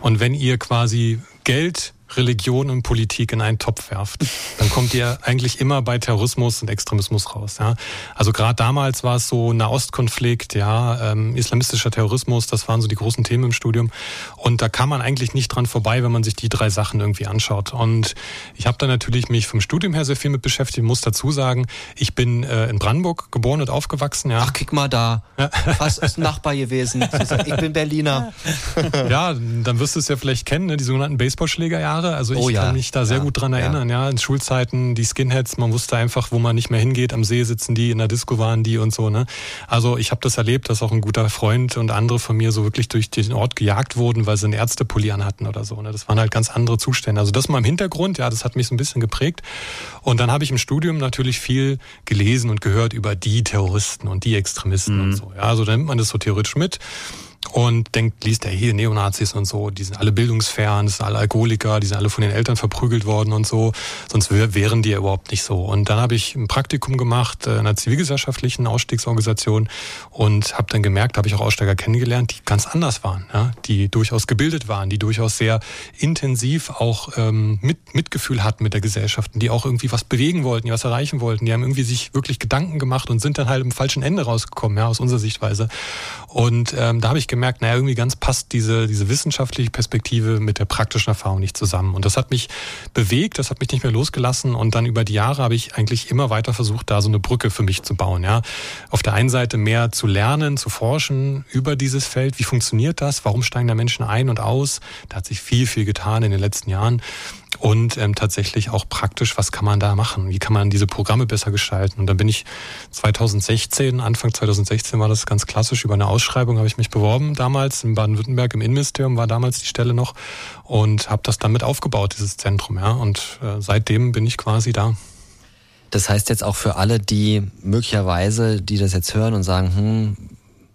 Und wenn ihr quasi Geld Religion und Politik in einen Topf werft, dann kommt ihr eigentlich immer bei Terrorismus und Extremismus raus. Ja? Also gerade damals war es so Nahostkonflikt, ja, ähm, islamistischer Terrorismus, das waren so die großen Themen im Studium. Und da kann man eigentlich nicht dran vorbei, wenn man sich die drei Sachen irgendwie anschaut. Und ich habe da natürlich mich vom Studium her sehr viel mit beschäftigt. muss dazu sagen, ich bin äh, in Brandenburg geboren und aufgewachsen. Ja. Ach, kick mal da. Ja. Fast ist ein Nachbar gewesen. Ich bin Berliner. ja, dann wirst du es ja vielleicht kennen, ne? die sogenannten Baseballschlägerjahre. Jahre. Also ich oh, ja. kann mich da sehr ja. gut dran erinnern, ja. ja. In Schulzeiten, die Skinheads, man wusste einfach, wo man nicht mehr hingeht. Am See sitzen die, in der Disco waren die und so. Ne? Also ich habe das erlebt, dass auch ein guter Freund und andere von mir so wirklich durch den Ort gejagt wurden, weil sie einen Ärztepulli hatten oder so. Ne? Das waren halt ganz andere Zustände. Also das mal im Hintergrund, ja, das hat mich so ein bisschen geprägt. Und dann habe ich im Studium natürlich viel gelesen und gehört über die Terroristen und die Extremisten mhm. und so. Ja, also dann nimmt man das so theoretisch mit und denkt, liest er hier Neonazis und so, die sind alle bildungsfern, das sind alle Alkoholiker, die sind alle von den Eltern verprügelt worden und so, sonst wären die ja überhaupt nicht so. Und dann habe ich ein Praktikum gemacht äh, in einer zivilgesellschaftlichen Ausstiegsorganisation und habe dann gemerkt, habe ich auch Aussteiger kennengelernt, die ganz anders waren, ja? die durchaus gebildet waren, die durchaus sehr intensiv auch ähm, mit, Mitgefühl hatten mit der Gesellschaft, die auch irgendwie was bewegen wollten, die was erreichen wollten, die haben irgendwie sich wirklich Gedanken gemacht und sind dann halt im falschen Ende rausgekommen, ja, aus unserer Sichtweise. Und ähm, da habe ich gemerkt, naja, irgendwie ganz passt diese, diese wissenschaftliche Perspektive mit der praktischen Erfahrung nicht zusammen. Und das hat mich bewegt, das hat mich nicht mehr losgelassen. Und dann über die Jahre habe ich eigentlich immer weiter versucht, da so eine Brücke für mich zu bauen. Ja, auf der einen Seite mehr zu lernen, zu forschen über dieses Feld. Wie funktioniert das? Warum steigen da Menschen ein und aus? Da hat sich viel, viel getan in den letzten Jahren und ähm, tatsächlich auch praktisch, was kann man da machen? Wie kann man diese Programme besser gestalten? Und dann bin ich 2016, Anfang 2016 war das ganz klassisch, über eine Ausschreibung habe ich mich beworben damals in Baden-Württemberg im Innenministerium war damals die Stelle noch und habe das dann mit aufgebaut, dieses Zentrum. Ja. Und äh, seitdem bin ich quasi da. Das heißt jetzt auch für alle, die möglicherweise, die das jetzt hören und sagen, hm,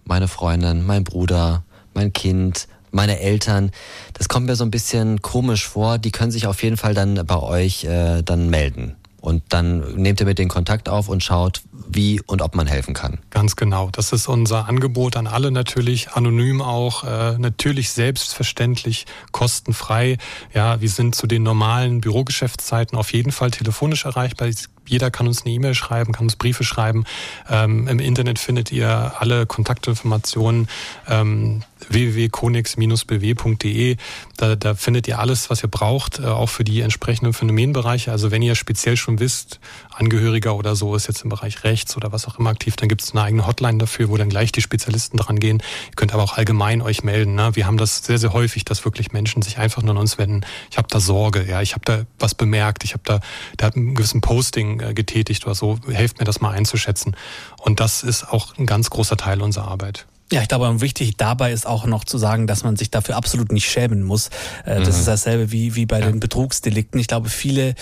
meine Freundin, mein Bruder, mein Kind, meine Eltern, das kommt mir so ein bisschen komisch vor. Die können sich auf jeden Fall dann bei euch äh, dann melden. Und dann nehmt ihr mit den Kontakt auf und schaut, wie und ob man helfen kann. Ganz genau. Das ist unser Angebot an alle natürlich, anonym auch, äh, natürlich selbstverständlich, kostenfrei. Ja, wir sind zu den normalen Bürogeschäftszeiten auf jeden Fall telefonisch erreichbar. Jeder kann uns eine E-Mail schreiben, kann uns Briefe schreiben. Ähm, Im Internet findet ihr alle Kontaktinformationen. Ähm, www.konix-bw.de. Da, da findet ihr alles, was ihr braucht, äh, auch für die entsprechenden Phänomenbereiche. Also wenn ihr speziell schon wisst, Angehöriger oder so ist jetzt im Bereich Rechts oder was auch immer aktiv, dann gibt es eine eigene Hotline dafür, wo dann gleich die Spezialisten dran gehen. Ihr könnt aber auch allgemein euch melden. Ne? Wir haben das sehr, sehr häufig, dass wirklich Menschen sich einfach nur an uns wenden. Ich habe da Sorge, ja, ich habe da was bemerkt, ich habe da, da hat einen gewissen Posting äh, getätigt oder so. Helft mir das mal einzuschätzen. Und das ist auch ein ganz großer Teil unserer Arbeit. Ja, ich glaube, wichtig dabei ist auch noch zu sagen, dass man sich dafür absolut nicht schämen muss. Äh, das mhm. ist dasselbe wie, wie bei ja. den Betrugsdelikten. Ich glaube, viele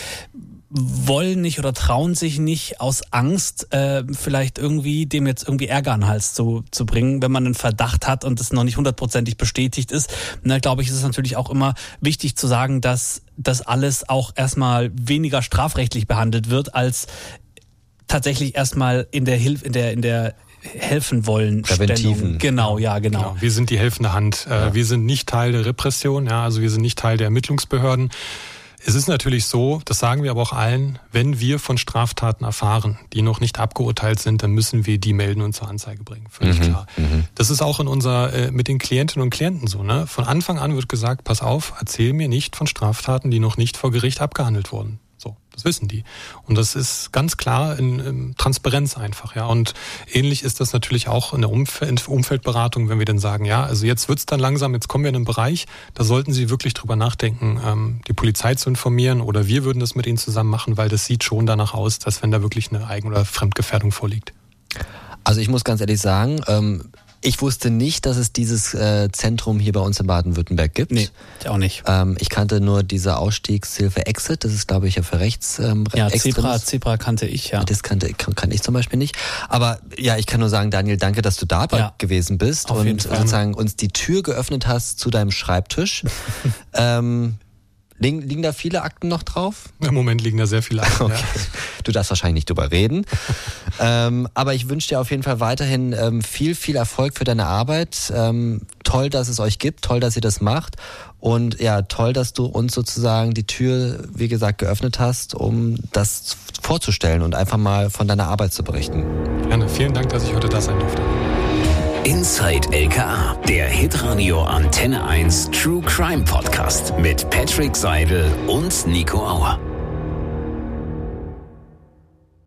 wollen nicht oder trauen sich nicht aus Angst, äh, vielleicht irgendwie dem jetzt irgendwie Ärger an den Hals zu, zu bringen, wenn man einen Verdacht hat und es noch nicht hundertprozentig bestätigt ist. Na, glaube ich, ist es natürlich auch immer wichtig zu sagen, dass das alles auch erstmal weniger strafrechtlich behandelt wird, als tatsächlich erstmal in der Hilfe, in der, in der helfen wollen. Präventiven. Genau, ja, genau. genau. Wir sind die helfende Hand. Äh, ja. Wir sind nicht Teil der Repression, ja, also wir sind nicht Teil der Ermittlungsbehörden. Es ist natürlich so, das sagen wir aber auch allen, wenn wir von Straftaten erfahren, die noch nicht abgeurteilt sind, dann müssen wir die melden und zur Anzeige bringen. Völlig mhm, klar. Mhm. Das ist auch in unser, äh, mit den Klientinnen und Klienten so. Ne? Von Anfang an wird gesagt, pass auf, erzähl mir nicht von Straftaten, die noch nicht vor Gericht abgehandelt wurden. Das wissen die. Und das ist ganz klar in, in Transparenz einfach, ja. Und ähnlich ist das natürlich auch in der Umfeld, Umfeldberatung, wenn wir dann sagen, ja, also jetzt wird's dann langsam, jetzt kommen wir in einen Bereich, da sollten Sie wirklich drüber nachdenken, ähm, die Polizei zu informieren oder wir würden das mit Ihnen zusammen machen, weil das sieht schon danach aus, dass wenn da wirklich eine Eigen- oder Fremdgefährdung vorliegt. Also ich muss ganz ehrlich sagen, ähm, ich wusste nicht, dass es dieses äh, Zentrum hier bei uns in Baden-Württemberg gibt. Nee, ich auch nicht. Ähm, ich kannte nur diese Ausstiegshilfe Exit, das ist glaube ich ja für rechts. Ähm, ja, Zebra, Zebra kannte ich, ja. Das kannte kann, kann ich zum Beispiel nicht. Aber ja, ich kann nur sagen, Daniel, danke, dass du da ja. gewesen bist Auf und sozusagen uns die Tür geöffnet hast zu deinem Schreibtisch. ähm, Liegen, liegen da viele Akten noch drauf? Im Moment liegen da sehr viele Akten. Okay. Ja. Du darfst wahrscheinlich nicht drüber reden. ähm, aber ich wünsche dir auf jeden Fall weiterhin ähm, viel, viel Erfolg für deine Arbeit. Ähm, toll, dass es euch gibt, toll, dass ihr das macht. Und ja, toll, dass du uns sozusagen die Tür, wie gesagt, geöffnet hast, um das vorzustellen und einfach mal von deiner Arbeit zu berichten. Gerne. Vielen Dank, dass ich heute da sein durfte. Inside LKA, der Hitradio Antenne 1 True Crime Podcast mit Patrick Seidel und Nico Auer.